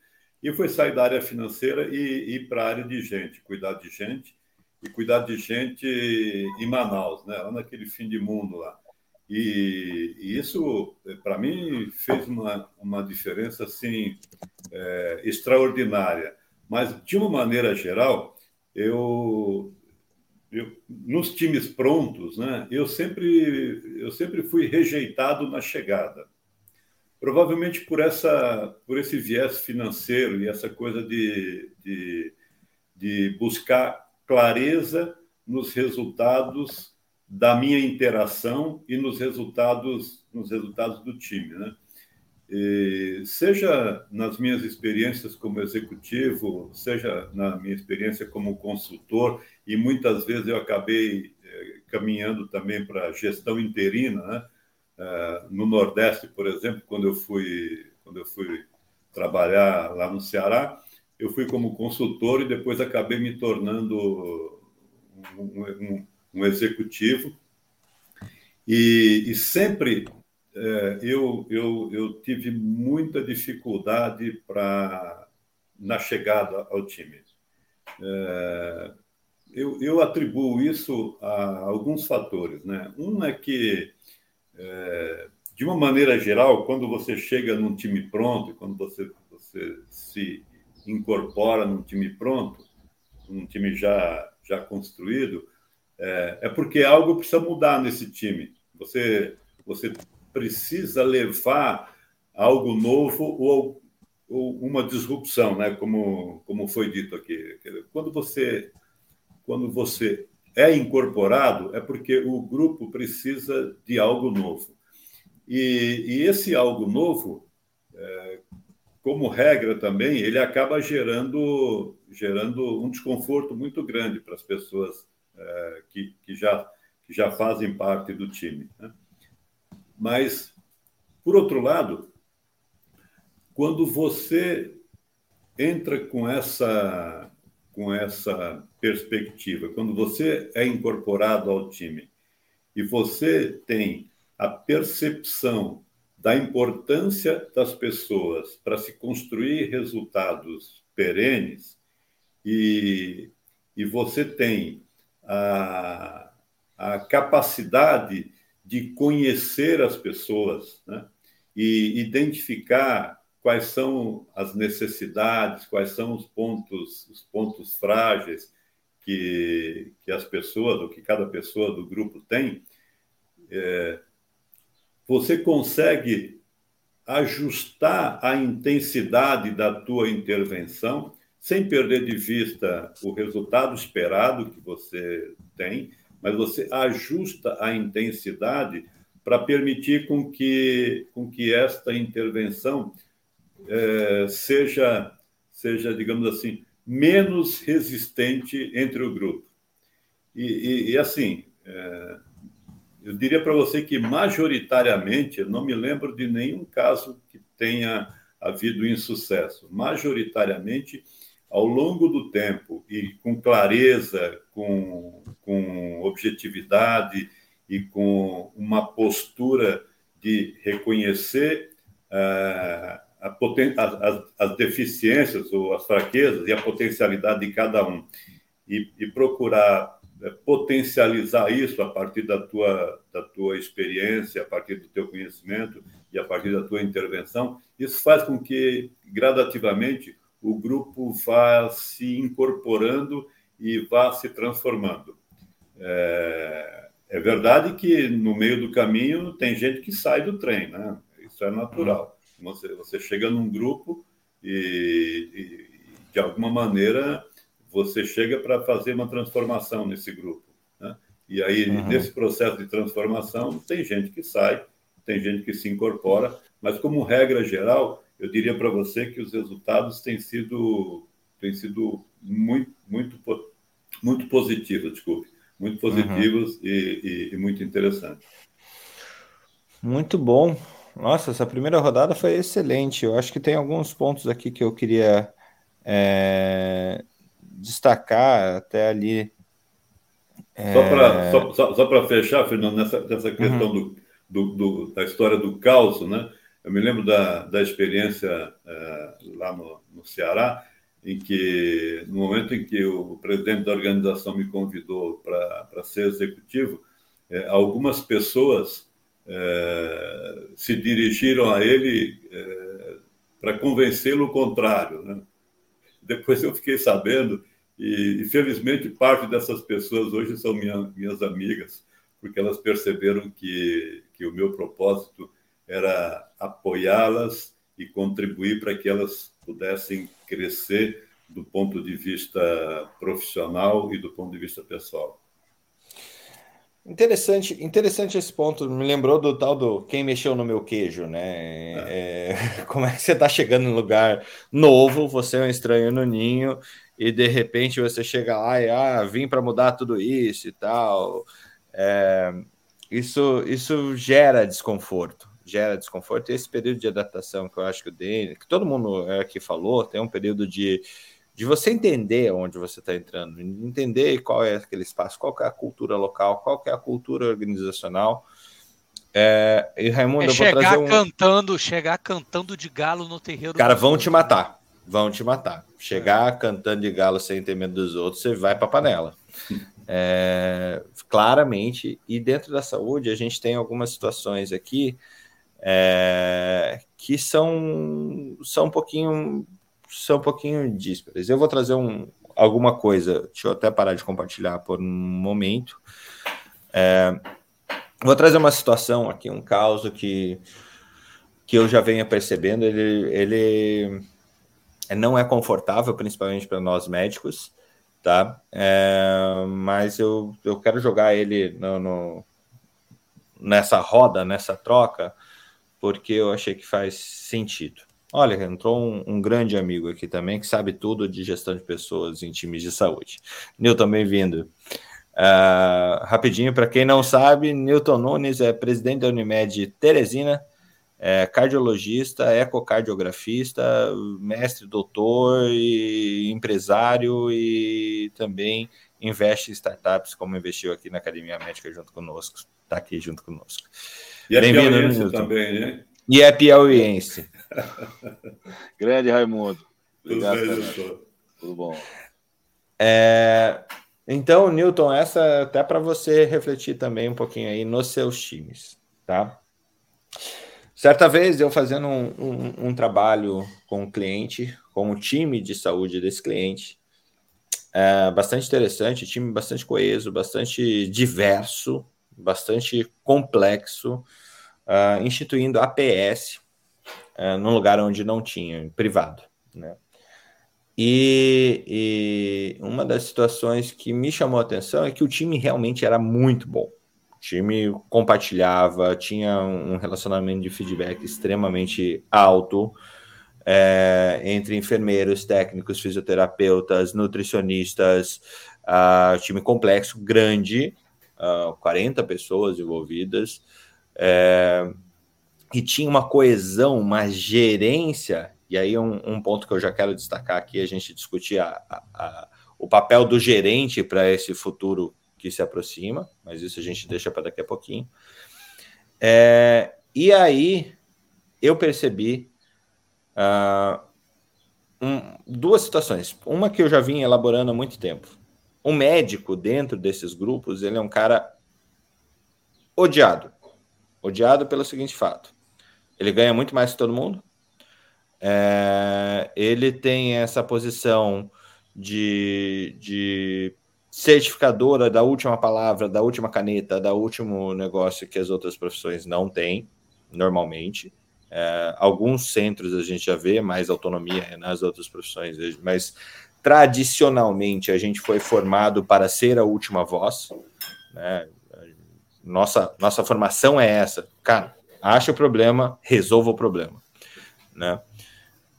E foi sair da área financeira e ir para a área de gente, cuidar de gente e cuidar de gente em Manaus, né? Lá naquele fim de mundo lá. E, e isso, para mim, fez uma, uma diferença assim é, extraordinária mas, de uma maneira geral, eu, eu, nos times prontos, né, eu, sempre, eu sempre fui rejeitado na chegada. Provavelmente por, essa, por esse viés financeiro e essa coisa de, de, de buscar clareza nos resultados da minha interação e nos resultados nos resultados do time, né? seja nas minhas experiências como executivo, seja na minha experiência como consultor, e muitas vezes eu acabei eh, caminhando também para gestão interina, né? Eh, no Nordeste, por exemplo, quando eu fui quando eu fui trabalhar lá no Ceará, eu fui como consultor e depois acabei me tornando um, um, um executivo e, e sempre é, eu, eu, eu tive muita dificuldade para na chegada ao time. É, eu, eu atribuo isso a alguns fatores. Né? Um é que, é, de uma maneira geral, quando você chega num time pronto, quando você, você se incorpora num time pronto, num time já, já construído, é, é porque algo precisa mudar nesse time. Você, você precisa levar algo novo ou, ou uma disrupção, né? como, como foi dito aqui. Quando você, quando você é incorporado, é porque o grupo precisa de algo novo. E, e esse algo novo, é, como regra também, ele acaba gerando, gerando um desconforto muito grande para as pessoas é, que, que, já, que já fazem parte do time. Né? Mas, por outro lado, quando você entra com essa com essa perspectiva, quando você é incorporado ao time e você tem a percepção da importância das pessoas para se construir resultados perenes e, e você tem a, a capacidade de conhecer as pessoas né? e identificar quais são as necessidades, quais são os pontos, os pontos frágeis que, que as pessoas, ou que cada pessoa do grupo tem, é, você consegue ajustar a intensidade da tua intervenção sem perder de vista o resultado esperado que você tem mas você ajusta a intensidade para permitir com que, com que esta intervenção é, seja, seja, digamos assim, menos resistente entre o grupo. E, e, e assim, é, eu diria para você que, majoritariamente, eu não me lembro de nenhum caso que tenha havido insucesso. Majoritariamente, ao longo do tempo e com clareza, com, com objetividade e com uma postura de reconhecer uh, as, as, deficiências ou as fraquezas e a potencialidade de cada um e, e procurar uh, potencializar isso a partir da tua, da tua experiência, a partir do teu conhecimento e a partir da tua intervenção, isso faz com que gradativamente o grupo vá se incorporando e vá se transformando. É, é, verdade que no meio do caminho tem gente que sai do trem, né? Isso é natural. Você, você chega num grupo e, e de alguma maneira você chega para fazer uma transformação nesse grupo. Né? E aí, uhum. nesse processo de transformação, tem gente que sai, tem gente que se incorpora, mas como regra geral, eu diria para você que os resultados têm sido, têm sido muito, muito, muito positivos, desculpe, muito positivos uhum. e, e, e muito interessantes. Muito bom. Nossa, essa primeira rodada foi excelente. Eu acho que tem alguns pontos aqui que eu queria é, destacar até ali. É... Só para só, só, só fechar, Fernando, nessa, nessa questão uhum. do, do, do, da história do caos, né? Eu me lembro da, da experiência é, lá no, no Ceará, em que, no momento em que o presidente da organização me convidou para ser executivo, é, algumas pessoas é, se dirigiram a ele é, para convencê-lo o contrário. Né? Depois eu fiquei sabendo, e, felizmente parte dessas pessoas hoje são minha, minhas amigas, porque elas perceberam que, que o meu propósito era apoiá-las e contribuir para que elas pudessem crescer do ponto de vista profissional e do ponto de vista pessoal. Interessante, interessante esse ponto. Me lembrou do tal do quem mexeu no meu queijo, né? É. É, como é que você está chegando em lugar novo, você é um estranho no ninho, e de repente você chega lá e ah, vim para mudar tudo isso e tal. É, isso, isso gera desconforto, gera desconforto. E esse período de adaptação que eu acho que o Dani, que todo mundo aqui falou, tem um período de de você entender onde você está entrando, entender qual é aquele espaço, qual é a cultura local, qual é a cultura organizacional. É, e Raimundo, é eu vou trazer um... cantando, chegar cantando de galo no terreiro. Cara, vão te matar, vão te matar. Chegar é. cantando de galo sem ter medo dos outros, você vai para panela. É, claramente, e dentro da saúde, a gente tem algumas situações aqui é, que são, são um pouquinho são um pouquinho díspares. Eu vou trazer um, alguma coisa, deixa eu até parar de compartilhar por um momento. É, vou trazer uma situação aqui, um caso que, que eu já venho percebendo, ele, ele não é confortável, principalmente para nós médicos, tá? É, mas eu, eu quero jogar ele no, no, nessa roda, nessa troca, porque eu achei que faz sentido. Olha, entrou um, um, grande amigo aqui também que sabe tudo de gestão de pessoas em times de saúde. Newton, bem-vindo. Uh, rapidinho, para quem não sabe, Newton Nunes é presidente da Unimed Teresina, é cardiologista, ecocardiografista, mestre, doutor e empresário e também investe em startups, como investiu aqui na Academia Médica junto conosco. Está aqui junto conosco. E é Bem-vindo, também, né? E é piauiense. Grande Raimundo. Obrigado, Tudo, Tudo bom. É, então, Newton, essa até para você refletir também um pouquinho aí nos seus times, tá? Certa vez eu fazendo um, um, um trabalho com o um cliente, com o time de saúde desse cliente, é, bastante interessante, time bastante coeso, bastante diverso, bastante complexo, uh, instituindo APS uh, num lugar onde não tinha, privado. Né? E, e, uma das situações que me chamou a atenção é que o time realmente era muito bom. O time compartilhava, tinha um relacionamento de feedback extremamente alto é, entre enfermeiros, técnicos, fisioterapeutas, nutricionistas, time complexo, grande, uh, 40 pessoas envolvidas. É, e tinha uma coesão, uma gerência, e aí um, um, ponto que eu já quero destacar aqui, a gente discutir a, a, a, o papel do gerente para esse futuro que se aproxima, mas isso a gente deixa para daqui a pouquinho. É, e aí eu percebi uh, um, duas situações. Uma que eu já vim elaborando há muito tempo. Um médico dentro desses grupos, ele é um cara odiado. Odiado pelo seguinte fato ele ganha muito mais que todo mundo. É, ele tem essa posição de, de certificadora da última palavra, da última caneta, da último negócio que as outras profissões não têm, normalmente. É, alguns centros a gente já vê mais autonomia nas outras profissões, mas tradicionalmente a gente foi formado para ser a última voz. Né? Nossa, nossa formação é essa. Cara, acha o problema, resolva o problema, né?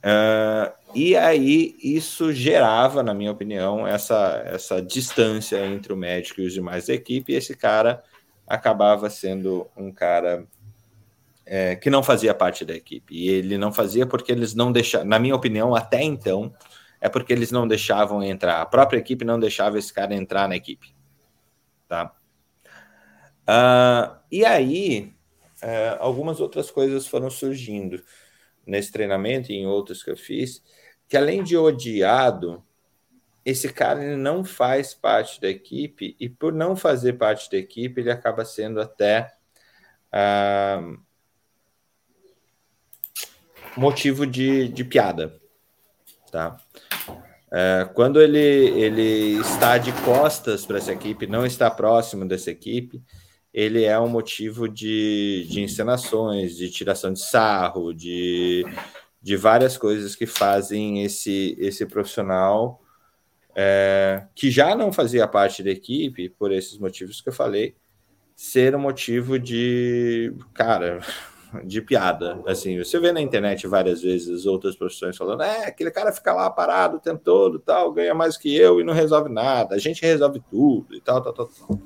Uh, e aí isso gerava, na minha opinião, essa, essa distância entre o médico e os demais da equipe, e esse cara acabava sendo um cara é, que não fazia parte da equipe. E ele não fazia porque eles não deixavam, na minha opinião, até então, é porque eles não deixavam entrar. A própria equipe não deixava esse cara entrar na equipe. Tá? Uh, e aí, uh, algumas outras coisas foram surgindo nesse treinamento e em outros que eu fiz, que além de odiado, esse cara não faz parte da equipe e por não fazer parte da equipe ele acaba sendo até uh, motivo de, de piada, tá? É, quando ele, ele está de costas para essa equipe, não está próximo dessa equipe, ele é um motivo de, de encenações, de tiração de sarro, de, de várias coisas que fazem esse, esse profissional é, que já não fazia parte da equipe, por esses motivos que eu falei, ser um motivo de, cara, de piada. Assim, você vê na internet várias vezes outras profissões falando: é, aquele cara fica lá parado o tempo todo, tal, ganha mais que eu e não resolve nada. A gente resolve tudo e tal, tal, tal. tal.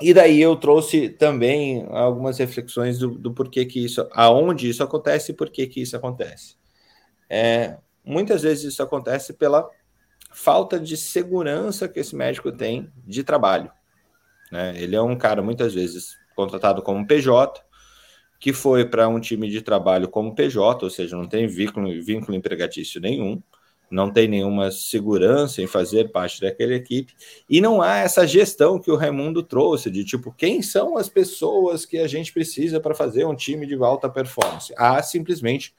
E daí eu trouxe também algumas reflexões do, do porquê que isso, aonde isso acontece e por que que isso acontece. É, muitas vezes isso acontece pela falta de segurança que esse médico tem de trabalho. Né? Ele é um cara muitas vezes contratado como PJ, que foi para um time de trabalho como PJ, ou seja, não tem vínculo, vínculo empregatício nenhum, não tem nenhuma segurança em fazer parte daquela equipe, e não há essa gestão que o Raimundo trouxe, de tipo, quem são as pessoas que a gente precisa para fazer um time de alta performance? Há simplesmente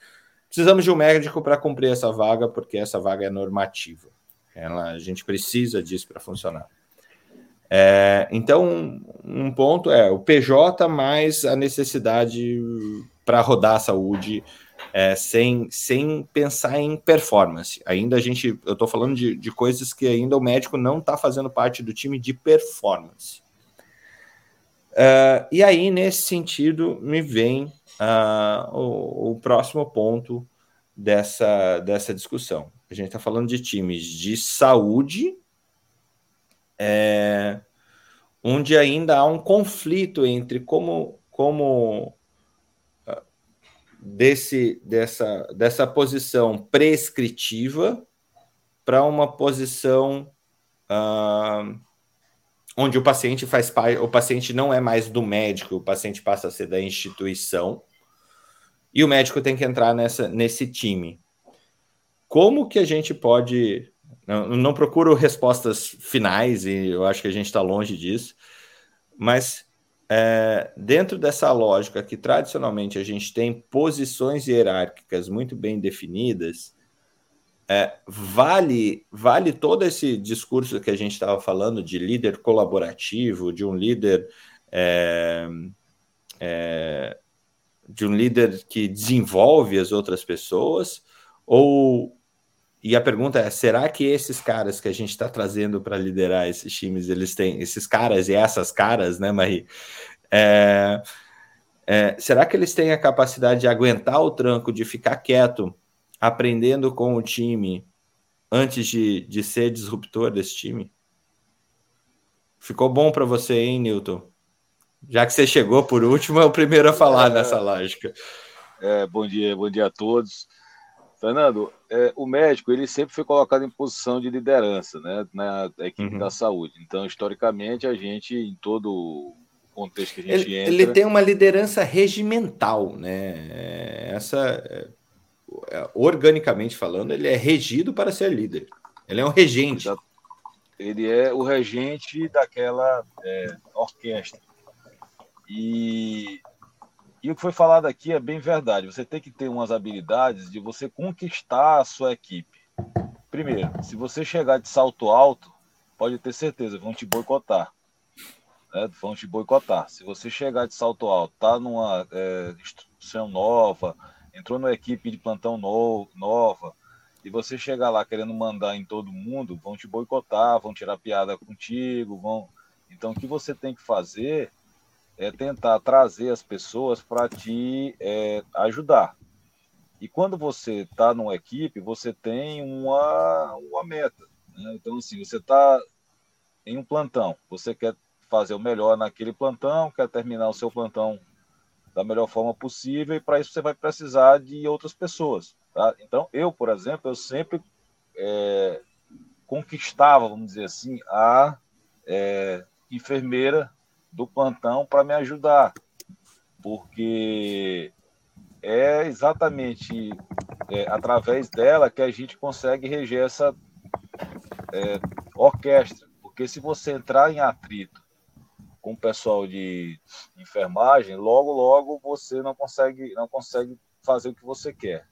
precisamos de um médico para cumprir essa vaga, porque essa vaga é normativa. Ela, a gente precisa disso para funcionar. É, então, um ponto é o PJ mais a necessidade para rodar a saúde é, sem, sem pensar em performance. Ainda a gente, eu estou falando de, de coisas que ainda o médico não está fazendo parte do time de performance. Uh, e aí, nesse sentido, me vem uh, o, o, próximo ponto dessa, dessa discussão. A gente está falando de times de saúde é, onde ainda há um conflito entre como, como desse, dessa, dessa posição prescritiva para uma posição uh, onde o paciente faz o paciente não é mais do médico, o paciente passa a ser da instituição, e o médico tem que entrar nessa, nesse time. Como que a gente pode não, não procuro respostas finais e eu acho que a gente está longe disso, mas é, dentro dessa lógica que tradicionalmente a gente tem posições hierárquicas muito bem definidas, é, vale vale todo esse discurso que a gente estava falando de líder colaborativo, de um líder é, é, de um líder que desenvolve as outras pessoas, ou e a pergunta é: será que esses caras que a gente está trazendo para liderar esses times, eles têm esses caras e essas caras, né, Marie? É, é, será que eles têm a capacidade de aguentar o tranco, de ficar quieto, aprendendo com o time, antes de, de ser disruptor desse time? Ficou bom para você, hein, Newton? Já que você chegou por último, é o primeiro a falar é, nessa lógica. É, bom dia, bom dia a todos. Fernando, é, o médico ele sempre foi colocado em posição de liderança, né, na equipe uhum. da saúde. Então, historicamente, a gente, em todo o contexto que a gente ele, entra... Ele tem uma liderança regimental, né? Essa, é, organicamente falando, ele é regido para ser líder. Ele é um regente. Ele é o regente daquela é, orquestra. E e o que foi falado aqui é bem verdade. Você tem que ter umas habilidades de você conquistar a sua equipe. Primeiro, se você chegar de salto alto, pode ter certeza, vão te boicotar. Né? Vão te boicotar. Se você chegar de salto alto, tá numa é, instrução nova, entrou numa equipe de plantão no, nova, e você chegar lá querendo mandar em todo mundo, vão te boicotar, vão tirar piada contigo, vão. Então, o que você tem que fazer é tentar trazer as pessoas para te é, ajudar. E quando você está numa equipe, você tem uma, uma meta. Né? Então, assim, você está em um plantão, você quer fazer o melhor naquele plantão, quer terminar o seu plantão da melhor forma possível, e para isso você vai precisar de outras pessoas. Tá? Então, eu, por exemplo, eu sempre é, conquistava, vamos dizer assim, a é, enfermeira do plantão para me ajudar, porque é exatamente é, através dela que a gente consegue reger essa é, orquestra. Porque se você entrar em atrito com o pessoal de enfermagem, logo, logo você não consegue, não consegue fazer o que você quer.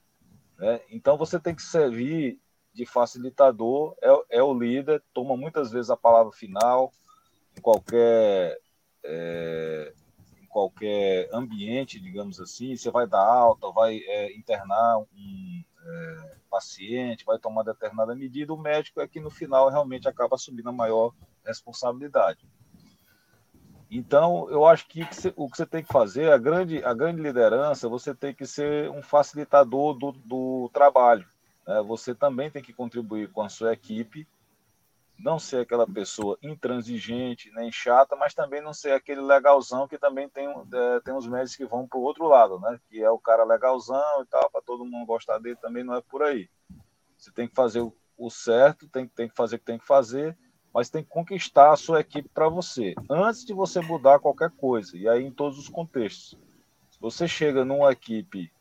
Né? Então você tem que servir de facilitador, é, é o líder, toma muitas vezes a palavra final em qualquer é, qualquer ambiente, digamos assim, você vai dar alta, vai é, internar um é, paciente, vai tomar determinada medida, o médico é que no final realmente acaba assumindo a maior responsabilidade. Então, eu acho que o que você tem que fazer, a grande, a grande liderança, você tem que ser um facilitador do, do trabalho. Né? Você também tem que contribuir com a sua equipe não ser aquela pessoa intransigente, nem chata, mas também não ser aquele legalzão que também tem, é, tem uns médicos que vão para o outro lado, né? Que é o cara legalzão e tal, para todo mundo gostar dele, também não é por aí. Você tem que fazer o, o certo, tem, tem que fazer o que tem que fazer, mas tem que conquistar a sua equipe para você, antes de você mudar qualquer coisa, e aí em todos os contextos. Se você chega numa equipe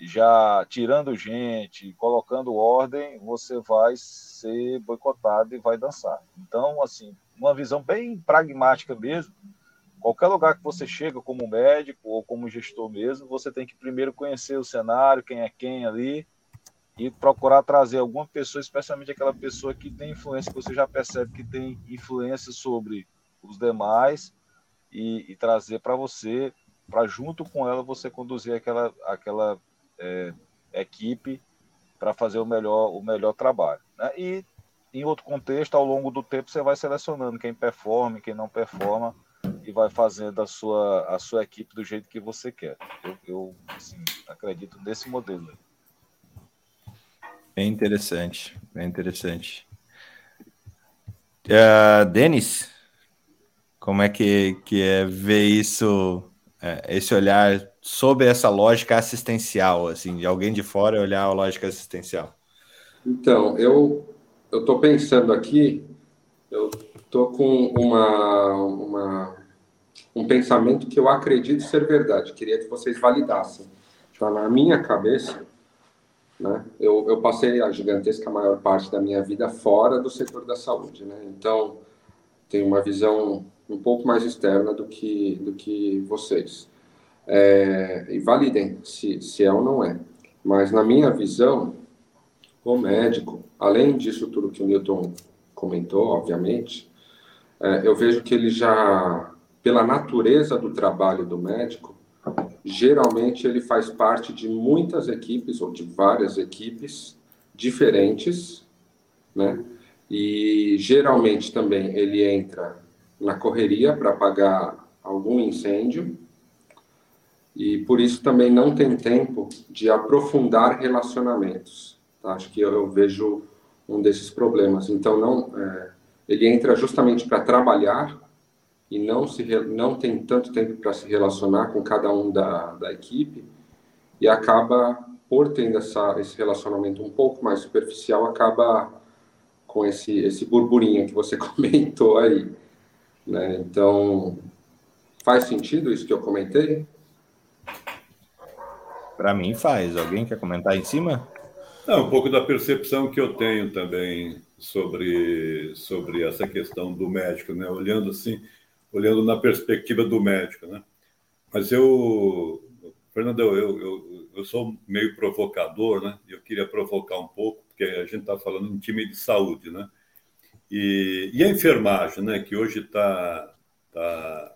já tirando gente, colocando ordem, você vai ser boicotado e vai dançar. Então, assim, uma visão bem pragmática mesmo. Qualquer lugar que você chega como médico ou como gestor mesmo, você tem que primeiro conhecer o cenário, quem é quem ali, e procurar trazer alguma pessoa, especialmente aquela pessoa que tem influência, que você já percebe que tem influência sobre os demais, e, e trazer para você, para junto com ela você conduzir aquela, aquela é, equipe para fazer o melhor, o melhor trabalho. Né? E em outro contexto, ao longo do tempo, você vai selecionando quem performa, quem não performa e vai fazendo a sua, a sua equipe do jeito que você quer. Eu, eu assim, acredito nesse modelo. Bem interessante, bem interessante. Uh, Denis, como é que, que é ver isso, é, esse olhar sob essa lógica assistencial, assim, de alguém de fora olhar a lógica assistencial? Então, eu eu estou pensando aqui, eu estou com uma, uma um pensamento que eu acredito ser verdade. Queria que vocês validassem. Está na minha cabeça. Né? Eu, eu passei a gigantesca maior parte da minha vida fora do setor da saúde, né? Então tenho uma visão um pouco mais externa do que do que vocês é, e validem se, se é ou não é. Mas na minha visão, o médico, além disso tudo que o Newton comentou, obviamente, é, eu vejo que ele já, pela natureza do trabalho do médico, geralmente ele faz parte de muitas equipes ou de várias equipes diferentes, né? E geralmente também ele entra na correria para apagar algum incêndio e por isso também não tem tempo de aprofundar relacionamentos. Tá? Acho que eu, eu, vejo um desses problemas. Então não, é, ele entra justamente para trabalhar e não se não tem tanto tempo para se relacionar com cada um da, da equipe e acaba por tendo essa, esse relacionamento um pouco mais superficial acaba com esse esse burburinho que você comentou aí, né? Então faz sentido isso que eu comentei? Para mim faz. Alguém quer comentar em cima? Não, um pouco da percepção que eu tenho também sobre, sobre essa questão do médico, né? Olhando assim, olhando na perspectiva do médico, né? Mas eu, Fernando, eu, eu, eu sou meio provocador, né? Eu queria provocar um pouco, porque a gente está falando em time de saúde, né? E, e a enfermagem, né? Que hoje está tá,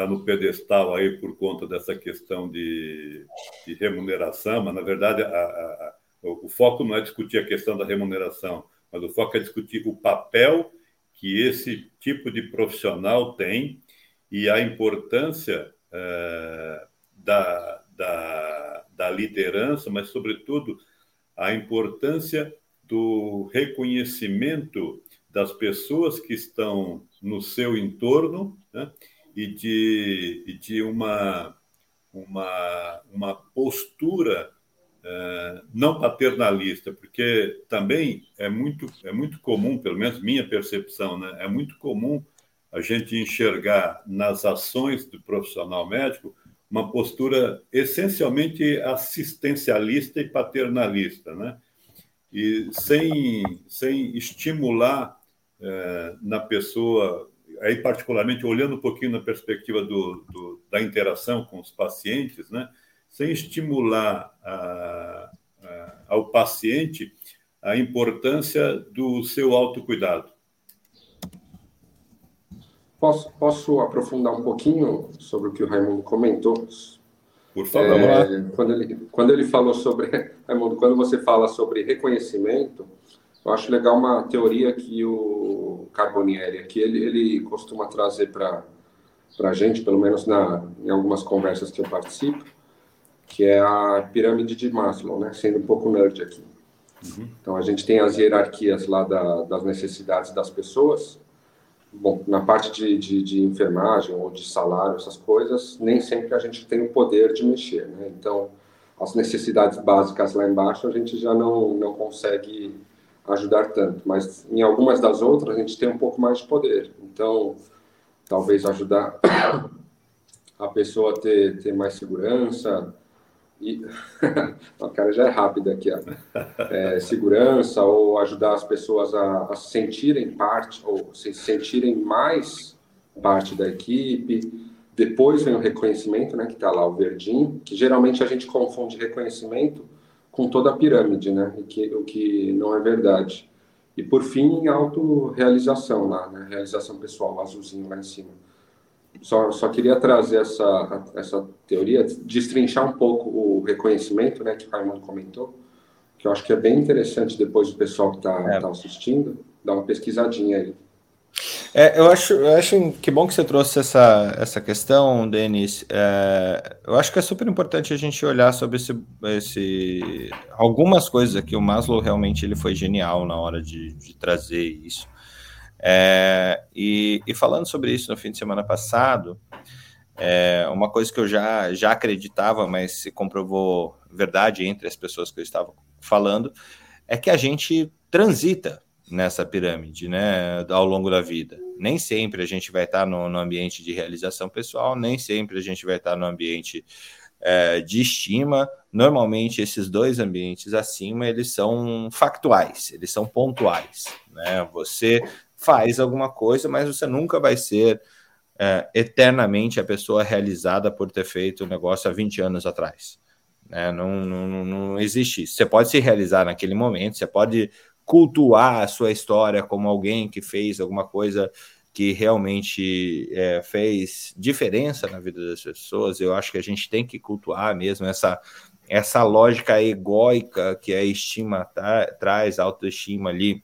está no pedestal aí por conta dessa questão de, de remuneração, mas na verdade a, a, o, o foco não é discutir a questão da remuneração, mas o foco é discutir o papel que esse tipo de profissional tem e a importância é, da, da, da, liderança, mas, sobretudo, a importância do reconhecimento das pessoas que estão no seu entorno né? E de, e de uma, uma, uma postura uh, não paternalista, porque também é muito, é muito comum, pelo menos minha percepção, né? é muito comum a gente enxergar nas ações do profissional médico uma postura essencialmente assistencialista e paternalista, né? E sem, sem estimular é, na pessoa, aí particularmente olhando um pouquinho na perspectiva do, do da interação com os pacientes, né? Sem estimular a, a, ao paciente a importância do seu autocuidado. Posso, posso aprofundar um pouquinho sobre o que o Raimundo comentou? Por favor. É, quando, ele, quando ele falou sobre. Raimundo, quando você fala sobre reconhecimento, eu acho legal uma teoria que o Carbonieri aqui ele, ele costuma trazer para a gente, pelo menos na, em algumas conversas que eu participo, que é a pirâmide de Maslow, né? sendo um pouco nerd aqui. Uhum. Então, a gente tem as hierarquias lá da, das necessidades das pessoas, Bom, na parte de, de, de, enfermagem ou de salário, essas coisas, nem sempre a gente tem o poder de mexer, né? Então, as necessidades básicas lá embaixo a gente já não, não consegue ajudar tanto, mas em algumas das outras a gente tem um pouco mais de poder. Então, talvez ajudar a pessoa a ter, ter mais segurança, e a cara já é rápida aqui. É, segurança ou ajudar as pessoas a, a sentirem parte ou se sentirem mais parte da equipe. Depois vem o reconhecimento, né, que está lá o verdinho, que geralmente a gente confunde reconhecimento com toda a pirâmide, né, o que, o que não é verdade. E por fim, autorrealização lá, né, realização pessoal, azulzinho lá em cima só, só queria trazer essa, essa teoria, destrinchar um pouco o reconhecimento, né, que o Raimundo comentou, que eu acho que é bem interessante depois o pessoal que está é. tá assistindo, dar uma pesquisadinha aí. É, eu acho, eu acho que bom que você trouxe essa, essa questão, Denis. É, eu acho que é super importante a gente olhar sobre esse, esse algumas coisas aqui. O Maslow realmente ele foi genial na hora de, de trazer isso. É, e, e, falando sobre isso no fim de semana passado, é, uma coisa que eu já, já acreditava, mas se comprovou verdade entre as pessoas que eu estava falando, é que a gente transita nessa pirâmide, né, ao longo da vida. Nem sempre a gente vai estar no, no ambiente de realização pessoal, nem sempre a gente vai estar no ambiente é, de estima. Normalmente esses dois ambientes acima eles são factuais, eles são pontuais. Né? Você faz alguma coisa, mas você nunca vai ser é, eternamente a pessoa realizada por ter feito o negócio há 20 anos atrás. Né? Não, não, não existe isso. Você pode se realizar naquele momento, você pode cultuar a sua história como alguém que fez alguma coisa que realmente é, fez diferença na vida das pessoas. Eu acho que a gente tem que cultuar mesmo essa essa lógica egóica que a estima traz, a autoestima ali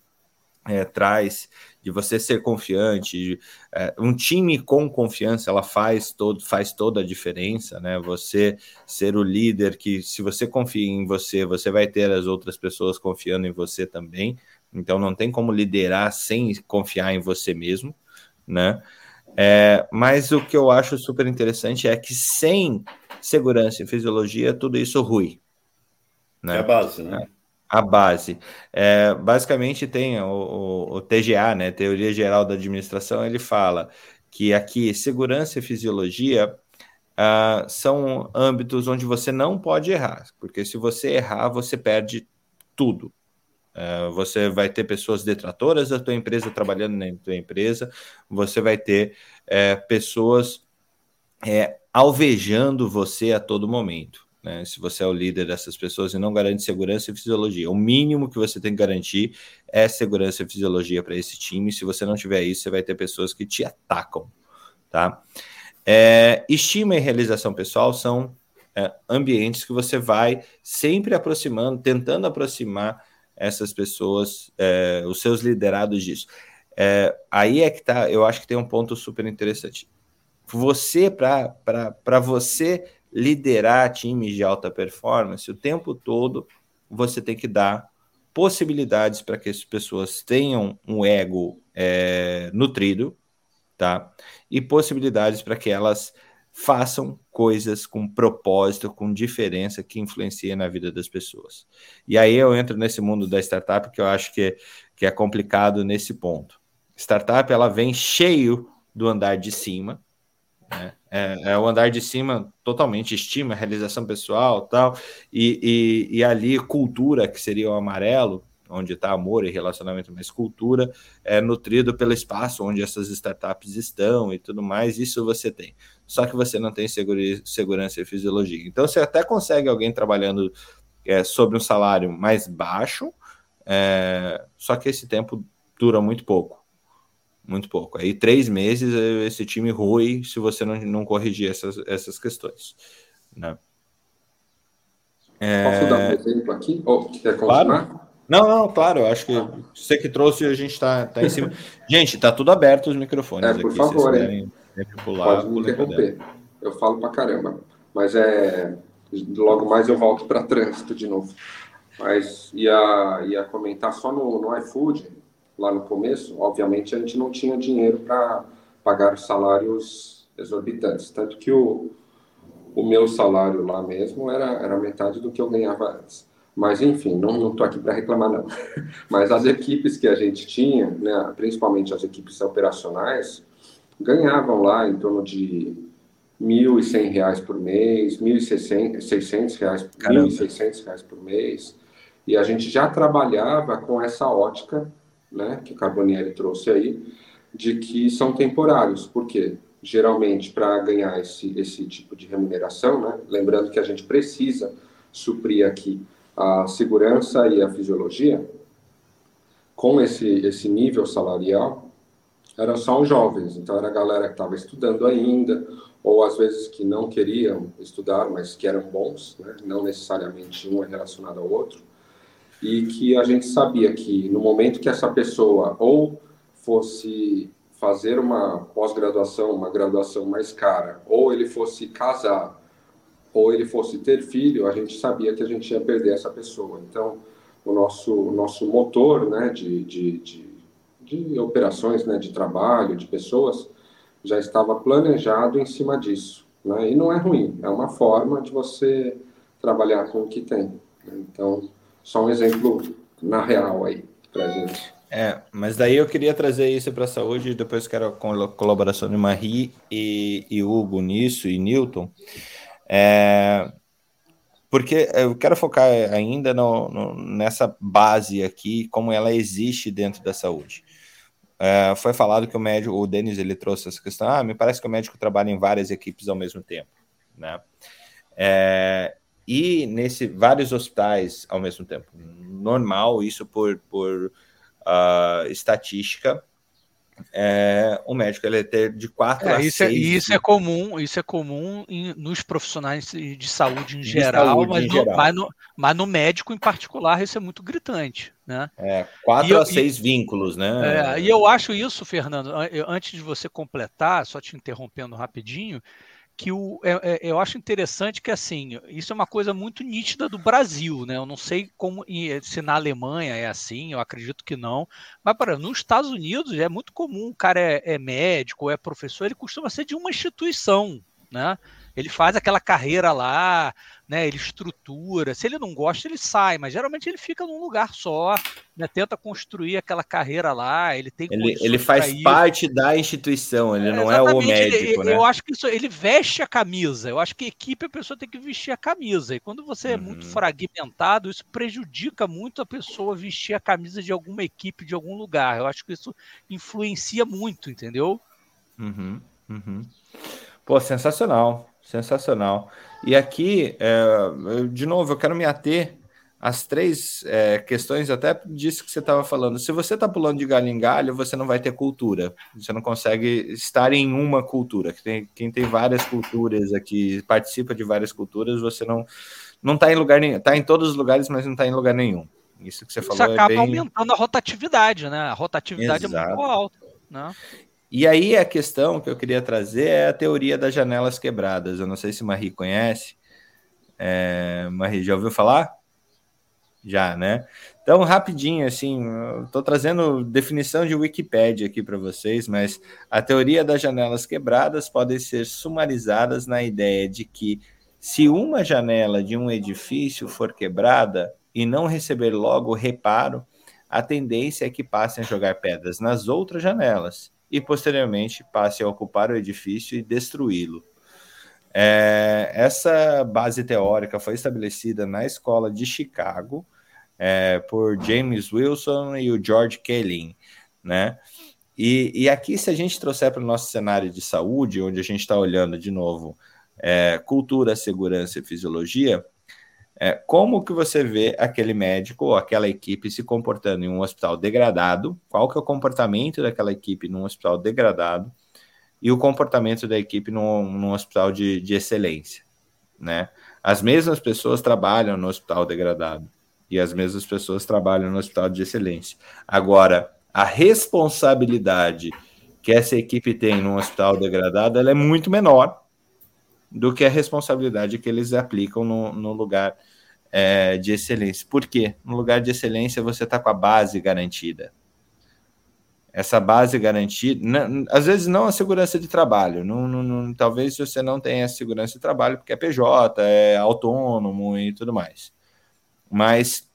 é, traz de você ser confiante. É, um time com confiança, ela faz, todo, faz toda a diferença, né? Você ser o líder que, se você confia em você, você vai ter as outras pessoas confiando em você também. Então, não tem como liderar sem confiar em você mesmo, né? É, mas o que eu acho super interessante é que sem segurança e fisiologia, tudo isso rui. Né? É a base, né? A base. É, basicamente tem o, o, o, TGA, né, Teoria Geral da Administração, ele fala que aqui segurança e fisiologia uh, são âmbitos onde você não pode errar, porque se você errar, você perde tudo. Uh, você vai ter pessoas detratoras da tua empresa trabalhando na tua empresa, você vai ter é, pessoas é, alvejando você a todo momento né? Se você é o líder dessas pessoas e não garante segurança e fisiologia, o mínimo que você tem que garantir é segurança e fisiologia para esse time. Se você não tiver isso, você vai ter pessoas que te atacam, tá? É, estima e realização pessoal são é, ambientes que você vai sempre aproximando, tentando aproximar essas pessoas, é, os seus liderados disso. É, aí é que tá, eu acho que tem um ponto super interessante. Você, para você liderar times de alta performance, o tempo todo você tem que dar possibilidades para que as pessoas tenham um ego é, nutrido, tá? E possibilidades para que elas façam coisas com propósito, com diferença que influenciem na vida das pessoas. E aí eu entro nesse mundo da startup que eu acho que que é complicado nesse ponto. Startup ela vem cheio do andar de cima, né? é, é, o andar de cima totalmente estima, realização pessoal, tal, e, e, e ali cultura que seria o amarelo, onde está amor e relacionamento, mas cultura é nutrido pelo espaço onde essas startups estão e tudo mais, isso você tem. Só que você não tem segurança e fisiologia. Então você até consegue alguém trabalhando é, sobre um salário mais baixo, é, só que esse tempo dura muito pouco. Muito pouco. Aí, três meses, esse time rui se você não, não corrigir essas, essas questões. Né? É... Posso dar um exemplo aqui? Ou quer continuar? Claro. Não, não, claro, eu acho que você que trouxe, a gente está tá em cima. gente, tá tudo aberto os microfones. É, por aqui, favor, hein? Pular, Pode me interromper. Eu falo pra caramba. Mas é. Logo mais eu volto para trânsito de novo. Mas ia, ia comentar só no, no iFood, lá no começo. Obviamente a gente não tinha dinheiro para pagar os salários exorbitantes. Tanto que o, o meu salário lá mesmo era, era metade do que eu ganhava antes. Mas, enfim, não estou aqui para reclamar, não. Mas as equipes que a gente tinha, né, principalmente as equipes operacionais, ganhavam lá em torno de R$ 1.100 por mês, 1.600 reais, reais por mês. E a gente já trabalhava com essa ótica, né, que o Carbonieri trouxe aí, de que são temporários. Por quê? Geralmente, para ganhar esse, esse tipo de remuneração, né, lembrando que a gente precisa suprir aqui a segurança e a fisiologia, com esse, esse nível salarial, eram só os jovens. Então, era a galera que estava estudando ainda, ou às vezes que não queriam estudar, mas que eram bons, né? não necessariamente um é relacionado ao outro, e que a gente sabia que no momento que essa pessoa ou fosse fazer uma pós-graduação, uma graduação mais cara, ou ele fosse casar, ou ele fosse ter filho, a gente sabia que a gente ia perder essa pessoa. Então, o nosso, o nosso motor né, de, de, de, de operações, né, de trabalho, de pessoas, já estava planejado em cima disso. Né? E não é ruim, é uma forma de você trabalhar com o que tem. Então, só um exemplo na real aí para gente. É, mas daí eu queria trazer isso para a saúde, depois quero a colaboração de Marie e, e Hugo nisso, e Newton. É, porque eu quero focar ainda no, no, nessa base aqui, como ela existe dentro da saúde. É, foi falado que o médico, o Denis, ele trouxe essa questão, ah, me parece que o médico trabalha em várias equipes ao mesmo tempo, né? É, e nesse vários hospitais ao mesmo tempo. Normal, isso por, por uh, estatística, é, o médico ele é ter de quatro é, a isso seis. É, isso é comum, isso é comum em, nos profissionais de saúde em de geral, saúde mas, em no, geral. Mas, no, mas, no, médico em particular isso é muito gritante, né? É, quatro e a eu, seis e, vínculos, né? É, e eu acho isso, Fernando, antes de você completar, só te interrompendo rapidinho, que o, é, é, eu acho interessante que assim isso é uma coisa muito nítida do Brasil, né? Eu não sei como se na Alemanha é assim, eu acredito que não, mas para nos Estados Unidos é muito comum, o cara é, é médico, é professor, ele costuma ser de uma instituição, né? Ele faz aquela carreira lá, né? Ele estrutura. Se ele não gosta, ele sai, mas geralmente ele fica num lugar só, né? Tenta construir aquela carreira lá. Ele tem ele, ele faz parte da instituição. Ele é, não é o médico, ele, né? Eu acho que isso, ele veste a camisa. Eu acho que equipe a pessoa tem que vestir a camisa. E quando você é muito uhum. fragmentado, isso prejudica muito a pessoa vestir a camisa de alguma equipe de algum lugar. Eu acho que isso influencia muito, entendeu? Uhum, uhum. Pô, sensacional. Sensacional. E aqui, é, de novo, eu quero me ater às três é, questões, até disso que você estava falando. Se você está pulando de galho em galho, você não vai ter cultura. Você não consegue estar em uma cultura. Quem, quem tem várias culturas aqui, participa de várias culturas, você não não está em lugar nenhum. Está em todos os lugares, mas não está em lugar nenhum. Isso que você Isso falou acaba é bem... aumentando a rotatividade, né? A rotatividade Exato. é muito alta. Né? E aí a questão que eu queria trazer é a teoria das janelas quebradas. Eu não sei se Marie conhece. É, Marie, já ouviu falar? Já, né? Então, rapidinho, assim, estou trazendo definição de Wikipedia aqui para vocês, mas a teoria das janelas quebradas pode ser sumarizadas na ideia de que se uma janela de um edifício for quebrada e não receber logo reparo, a tendência é que passem a jogar pedras nas outras janelas e, posteriormente, passem a ocupar o edifício e destruí-lo. É, essa base teórica foi estabelecida na escola de Chicago é, por James Wilson e o George Kelly, né? E, e aqui, se a gente trouxer para o nosso cenário de saúde, onde a gente está olhando de novo é, cultura, segurança e fisiologia, é, como que você vê aquele médico ou aquela equipe se comportando em um hospital degradado? Qual que é o comportamento daquela equipe num hospital degradado? E o comportamento da equipe num, num hospital de, de excelência, né? As mesmas pessoas trabalham no hospital degradado e as mesmas pessoas trabalham no hospital de excelência. Agora, a responsabilidade que essa equipe tem num hospital degradado ela é muito menor do que a responsabilidade que eles aplicam no, no lugar é, de excelência. Por quê? No lugar de excelência você está com a base garantida. Essa base garantida, não, às vezes não a segurança de trabalho, não, não, talvez você não tenha a segurança de trabalho porque é PJ, é autônomo e tudo mais mas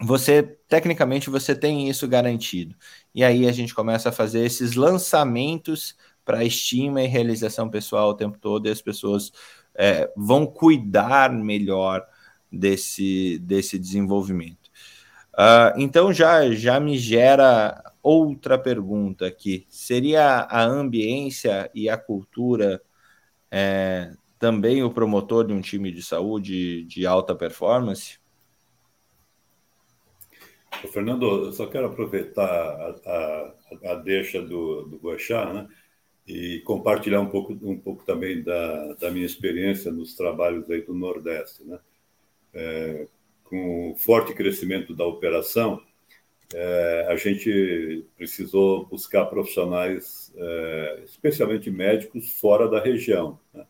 você tecnicamente você tem isso garantido. E aí a gente começa a fazer esses lançamentos para estima e realização pessoal o tempo todo, e as pessoas é, vão cuidar melhor desse, desse desenvolvimento. Uh, então já, já me gera outra pergunta aqui. Seria a ambiência e a cultura é, também o promotor de um time de saúde de alta performance? Fernando, eu só quero aproveitar a, a, a deixa do, do Guaxá, né? E compartilhar um pouco, um pouco também da, da minha experiência nos trabalhos aí do Nordeste, né? É, com o forte crescimento da operação, é, a gente precisou buscar profissionais, é, especialmente médicos, fora da região. Né?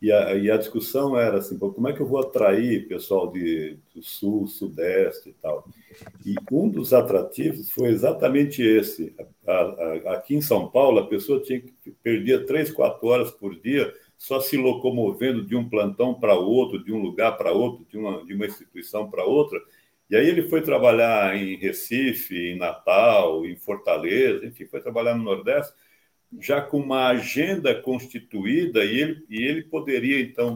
E a, e a, discussão era assim, como é que eu vou atrair pessoal de, do sul, sudeste e tal. E um dos atrativos foi exatamente esse. A, a, aqui em São Paulo, a pessoa tinha que perdia três, quatro horas por dia só se locomovendo de um plantão para outro, de um lugar para outro, de uma, de uma instituição para outra. E aí ele foi trabalhar em Recife, em Natal, em Fortaleza, enfim, foi trabalhar no Nordeste já com uma agenda constituída e ele, e ele poderia então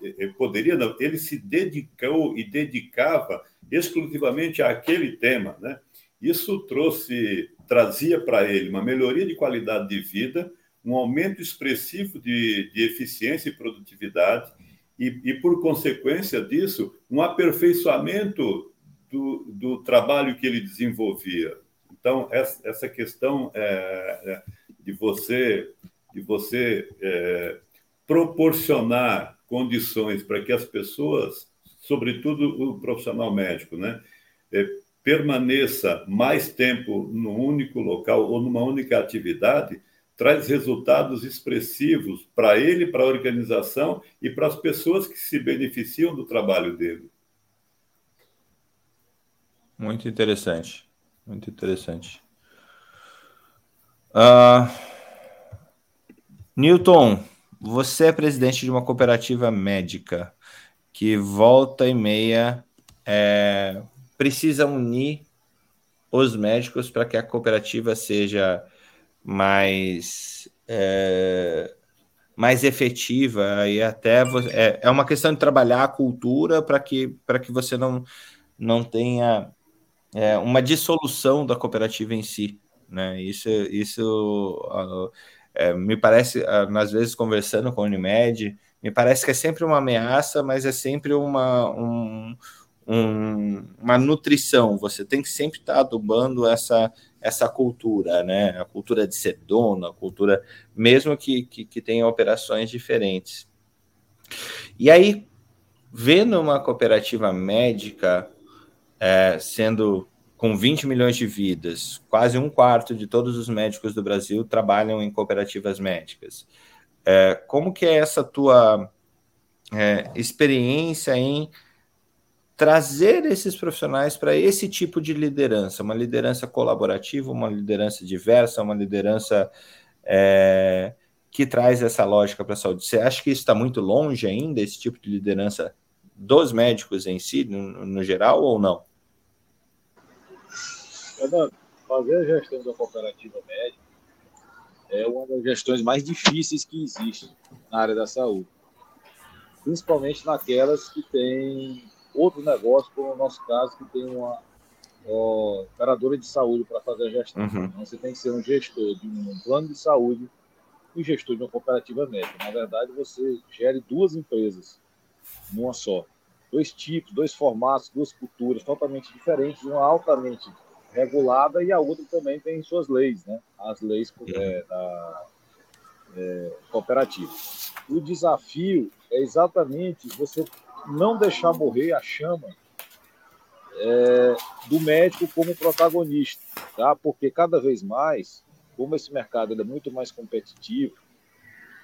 ele poderia não, ele se dedicou e dedicava exclusivamente àquele tema, né? Isso trouxe trazia para ele uma melhoria de qualidade de vida, um aumento expressivo de, de eficiência e produtividade e, e, por consequência disso, um aperfeiçoamento do, do trabalho que ele desenvolvia. Então, essa, essa questão é, é de você, de você é, proporcionar condições para que as pessoas, sobretudo o profissional médico, né, é, permaneça mais tempo num único local ou numa única atividade, traz resultados expressivos para ele, para a organização e para as pessoas que se beneficiam do trabalho dele. Muito interessante, muito interessante. Uh, Newton, você é presidente de uma cooperativa médica que volta e meia é, precisa unir os médicos para que a cooperativa seja mais é, mais efetiva e até é, é uma questão de trabalhar a cultura para que para que você não não tenha é, uma dissolução da cooperativa em si né? Isso, isso uh, é, me parece, uh, às vezes conversando com a Unimed, me parece que é sempre uma ameaça, mas é sempre uma, um, um, uma nutrição. Você tem que sempre estar adubando essa, essa cultura, né? A cultura de ser dono, a cultura, mesmo que, que, que tenha operações diferentes. E aí, vendo uma cooperativa médica é, sendo com 20 milhões de vidas, quase um quarto de todos os médicos do Brasil trabalham em cooperativas médicas. É, como que é essa tua é, experiência em trazer esses profissionais para esse tipo de liderança, uma liderança colaborativa, uma liderança diversa, uma liderança é, que traz essa lógica para a saúde. Você acha que isso está muito longe ainda, esse tipo de liderança dos médicos em si, no, no geral, ou não? Fernando, fazer a gestão da cooperativa médica é uma das gestões mais difíceis que existe na área da saúde. Principalmente naquelas que têm outro negócio, como no nosso caso, que tem uma ó, operadora de saúde para fazer a gestão. Uhum. Então, você tem que ser um gestor de um plano de saúde e gestor de uma cooperativa médica. Na verdade, você gere duas empresas numa só. Dois tipos, dois formatos, duas culturas totalmente diferentes, uma altamente regulada e a outra também tem suas leis, né? As leis é, da é, cooperativa. O desafio é exatamente você não deixar morrer a chama é, do médico como protagonista, tá? Porque cada vez mais, como esse mercado é muito mais competitivo,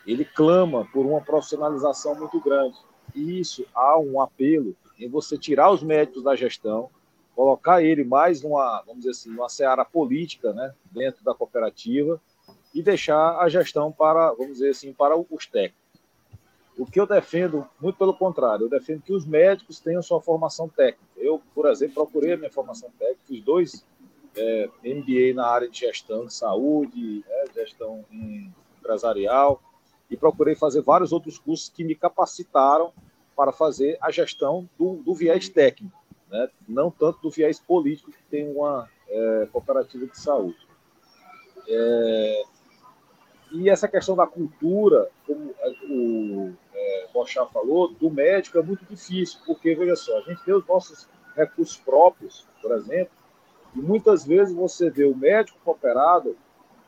ele clama por uma profissionalização muito grande. E isso há um apelo em você tirar os médicos da gestão, colocar ele mais numa, vamos dizer assim, numa seara política, né, dentro da cooperativa e deixar a gestão para, vamos dizer assim, para os técnicos. O que eu defendo, muito pelo contrário, eu defendo que os médicos tenham sua formação técnica. Eu, por exemplo, procurei a minha formação técnica, fiz dois é, MBA na área de gestão de saúde, né, gestão empresarial, e procurei fazer vários outros cursos que me capacitaram para fazer a gestão do, do viés técnico né? não tanto do viés político que tem uma é, cooperativa de saúde. É, e essa questão da cultura, como o é, Bochá falou, do médico é muito difícil, porque, veja só, a gente tem os nossos recursos próprios, por exemplo, e muitas vezes você vê o médico cooperado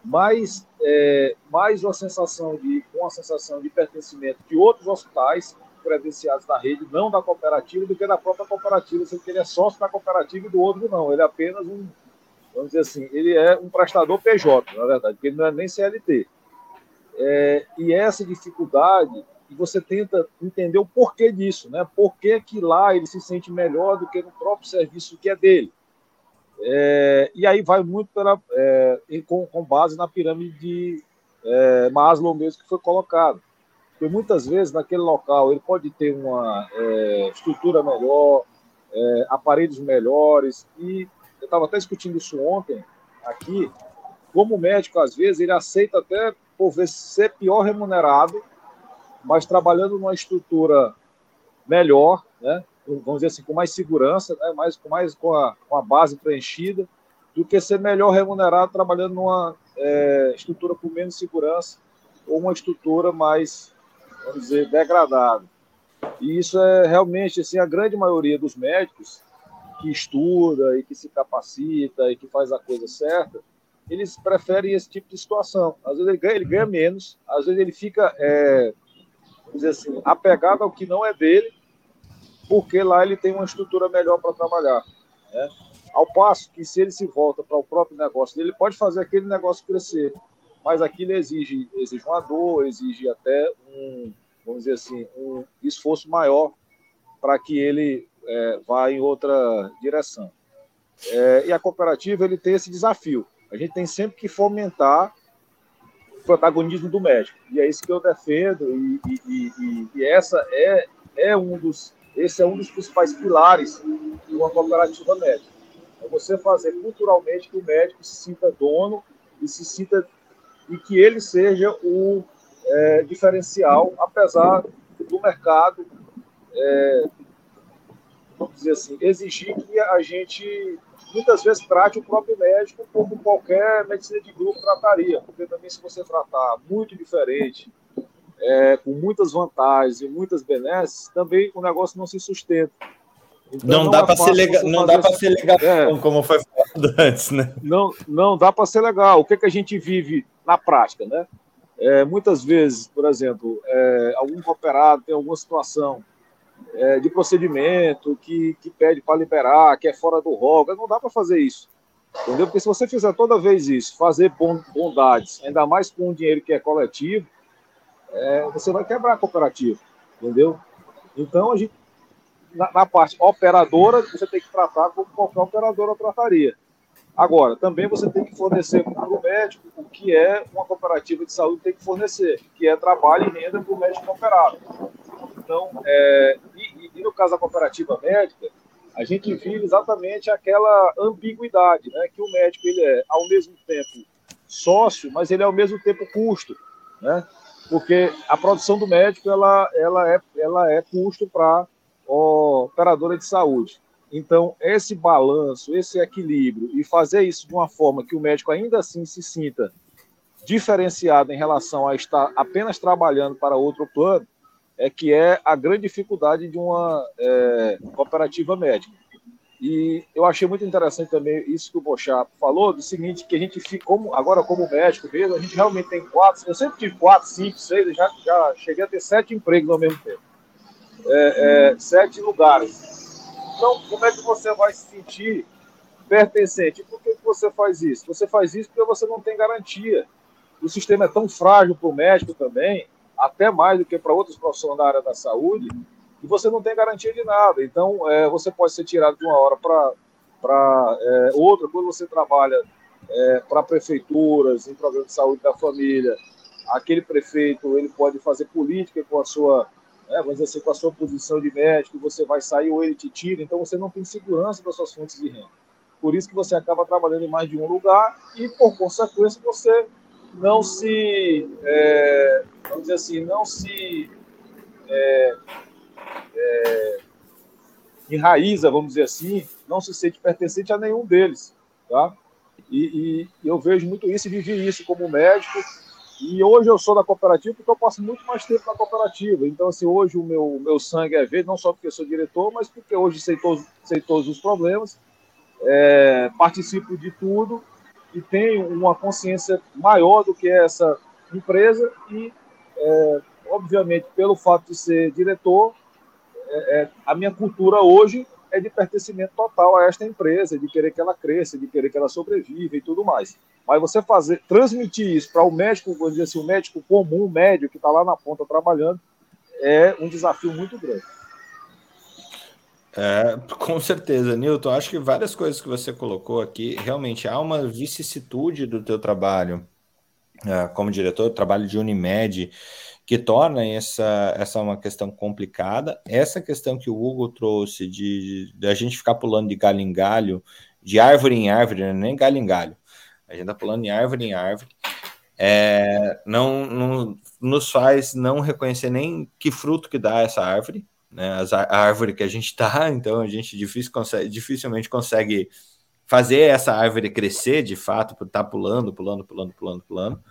mais, é, mais uma sensação de, uma sensação de pertencimento de outros hospitais credenciados da rede, não da cooperativa, do que da própria cooperativa, sendo que ele é sócio da cooperativa e do outro não. Ele é apenas um, vamos dizer assim, ele é um prestador PJ, na verdade, porque ele não é nem CLT. É, e essa dificuldade, e você tenta entender o porquê disso, né? Por que, que lá ele se sente melhor do que no próprio serviço que é dele. É, e aí vai muito pela, é, com, com, base na pirâmide de é, Maslow mesmo que foi colocado. Porque muitas vezes naquele local ele pode ter uma é, estrutura melhor, é, aparelhos melhores, e eu estava até discutindo isso ontem aqui, como médico, às vezes, ele aceita até por ver ser pior remunerado, mas trabalhando numa estrutura melhor, né? vamos dizer assim, com mais segurança, né? mais, com, mais, com, a, com a base preenchida, do que ser melhor remunerado trabalhando numa é, estrutura com menos segurança ou uma estrutura mais vamos dizer, degradado. E isso é realmente assim, a grande maioria dos médicos que estuda e que se capacita e que faz a coisa certa, eles preferem esse tipo de situação. Às vezes ele ganha, ele ganha menos, às vezes ele fica, é, vamos dizer assim, apegado ao que não é dele, porque lá ele tem uma estrutura melhor para trabalhar. Né? Ao passo que se ele se volta para o próprio negócio ele pode fazer aquele negócio crescer mas aquilo exige, exige uma dor, exige até um, vamos dizer assim, um esforço maior para que ele é, vá em outra direção. É, e a cooperativa ele tem esse desafio. A gente tem sempre que fomentar o protagonismo do médico. E é isso que eu defendo. E, e, e, e essa é, é um dos, esse é um dos principais pilares de uma cooperativa médica. É você fazer culturalmente que o médico se sinta dono e se sinta e que ele seja o é, diferencial, apesar do mercado, é, vamos dizer assim, exigir que a gente muitas vezes trate o próprio médico como qualquer medicina de grupo trataria, porque também se você tratar muito diferente, é, com muitas vantagens e muitas benesses, também o negócio não se sustenta. Então, não, não, dá é para ser legal, não dá para ser legal, é, como foi falado antes, né? Não, não dá para ser legal. O que, que a gente vive na prática, né? É, muitas vezes, por exemplo, é, algum cooperado tem alguma situação é, de procedimento, que, que pede para liberar, que é fora do rol. Não dá para fazer isso. Entendeu? Porque se você fizer toda vez isso, fazer bondades, ainda mais com um dinheiro que é coletivo, é, você vai quebrar a cooperativa. Entendeu? Então, a gente, na, na, parte operadora, você tem que tratar como qualquer operadora trataria. Agora, também você tem que fornecer para o médico o que é uma cooperativa de saúde tem que fornecer, que é trabalho e renda para o médico operado. Então, é, e, e, no caso da cooperativa médica, a gente vive exatamente aquela ambiguidade, né? Que o médico ele é ao mesmo tempo sócio, mas ele é ao mesmo tempo custo, né? Porque a produção do médico ela, ela é ela é custo para operadora de saúde. Então, esse balanço, esse equilíbrio e fazer isso de uma forma que o médico ainda assim se sinta diferenciado em relação a estar apenas trabalhando para outro plano, é que é a grande dificuldade de uma é, cooperativa médica. E eu achei muito interessante também isso que o Bochá falou, do seguinte, que a gente fica, como, agora como médico mesmo, a gente realmente tem quatro, eu sempre tive quatro, cinco, seis, já, já cheguei a ter sete empregos ao mesmo tempo. É, é, sete lugares. Então, como é que você vai se sentir pertencente? por que você faz isso? Você faz isso porque você não tem garantia. O sistema é tão frágil para o médico também, até mais do que para outros profissionais da área da saúde, e você não tem garantia de nada. Então, é, você pode ser tirado de uma hora para é, outra, quando você trabalha é, para prefeituras, em programas de saúde da família, aquele prefeito ele pode fazer política com a sua, né, vamos dizer assim, com a sua posição de médico, você vai sair ou ele te tira, então você não tem segurança das suas fontes de renda. Por isso que você acaba trabalhando em mais de um lugar e, por consequência, você não se, é, vamos dizer assim, não se é, é, enraiza, vamos dizer assim, não se sente pertencente a nenhum deles, tá? E, e, eu vejo muito isso e vivi isso como médico. E hoje eu sou da cooperativa porque eu passo muito mais tempo na cooperativa. Então, assim, hoje o meu, meu sangue é verde, não só porque sou diretor, mas porque hoje sei todos, sei todos os problemas, é, participo de tudo e tenho uma consciência maior do que essa empresa e, é, obviamente, pelo fato de ser diretor, é, é, a minha cultura hoje é de pertencimento total a esta empresa, de querer que ela cresça, de querer que ela sobreviva e tudo mais. Mas você fazer, transmitir isso para o médico, vamos dizer assim, o médico comum, médio, que está lá na ponta trabalhando, é um desafio muito grande. É, com certeza, Newton. Acho que várias coisas que você colocou aqui, realmente há uma vicissitude do teu trabalho é, como diretor, trabalho de Unimed, que torna essa, essa uma questão complicada. Essa questão que o Hugo trouxe de, de a gente ficar pulando de galho em galho, de árvore em árvore, né? nem galho em galho, a gente está pulando de árvore em árvore, é, não, não nos faz não reconhecer nem que fruto que dá essa árvore, né, a árvore que a gente está, então a gente difícil consegue, dificilmente consegue fazer essa árvore crescer de fato, por estar tá pulando, pulando, pulando, pulando, pulando.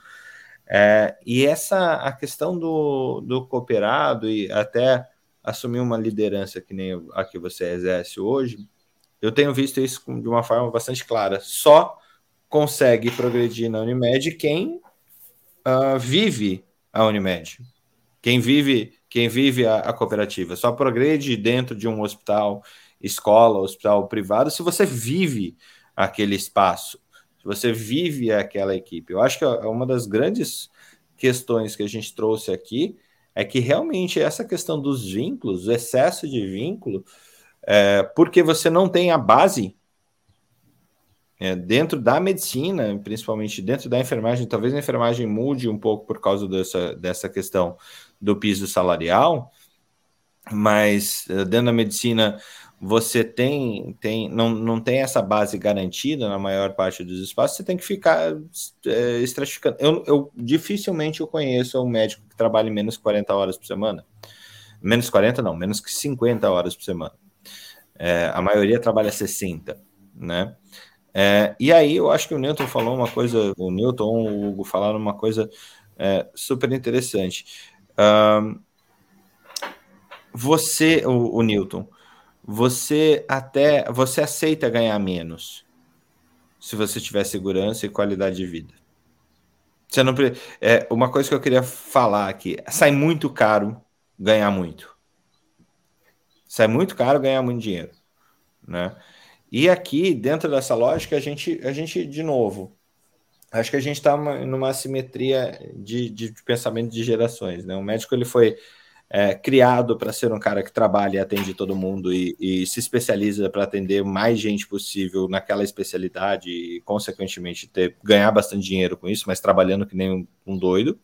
É, e essa a questão do, do cooperado e até assumir uma liderança que nem a que você exerce hoje, eu tenho visto isso de uma forma bastante clara. Só consegue progredir na Unimed quem uh, vive a Unimed, quem vive quem vive a, a, cooperativa. Só progrede dentro de um hospital, escola, hospital privado, se você vive aquele espaço, se você vive aquela equipe. Eu acho que é uma das grandes questões que a gente trouxe aqui é que realmente essa questão dos vínculos, o excesso de vínculo, é, porque você não tem a base é, dentro da medicina, principalmente dentro da enfermagem, talvez a enfermagem mude um pouco por causa dessa, dessa questão do piso salarial, mas eh, dentro da medicina você tem, tem não, não tem essa base garantida na maior parte dos espaços, você tem que ficar é, estratificando. Eu, eu dificilmente eu conheço um médico que trabalhe menos que 40 horas por semana. Menos 40 não, menos que 50 horas por semana. É, a maioria trabalha 60, né? É, e aí eu acho que o Newton falou uma coisa, o Newton, o Hugo falaram uma coisa é, super interessante. Um, você, o, o, Newton, você até você aceita ganhar menos se você tiver segurança e qualidade de vida. Você não é uma coisa que eu queria falar aqui. Sai muito caro ganhar muito. Sai muito caro ganhar muito dinheiro, né? E aqui, dentro dessa lógica, a gente, a gente de novo, acho que a gente está numa simetria de, de, de, pensamento de gerações, né? O médico ele foi é, criado para ser um cara que trabalha e atende todo mundo e, e se especializa para atender mais gente possível naquela especialidade e, consequentemente, ter, ganhar bastante dinheiro com isso, mas trabalhando que nem um, um doido.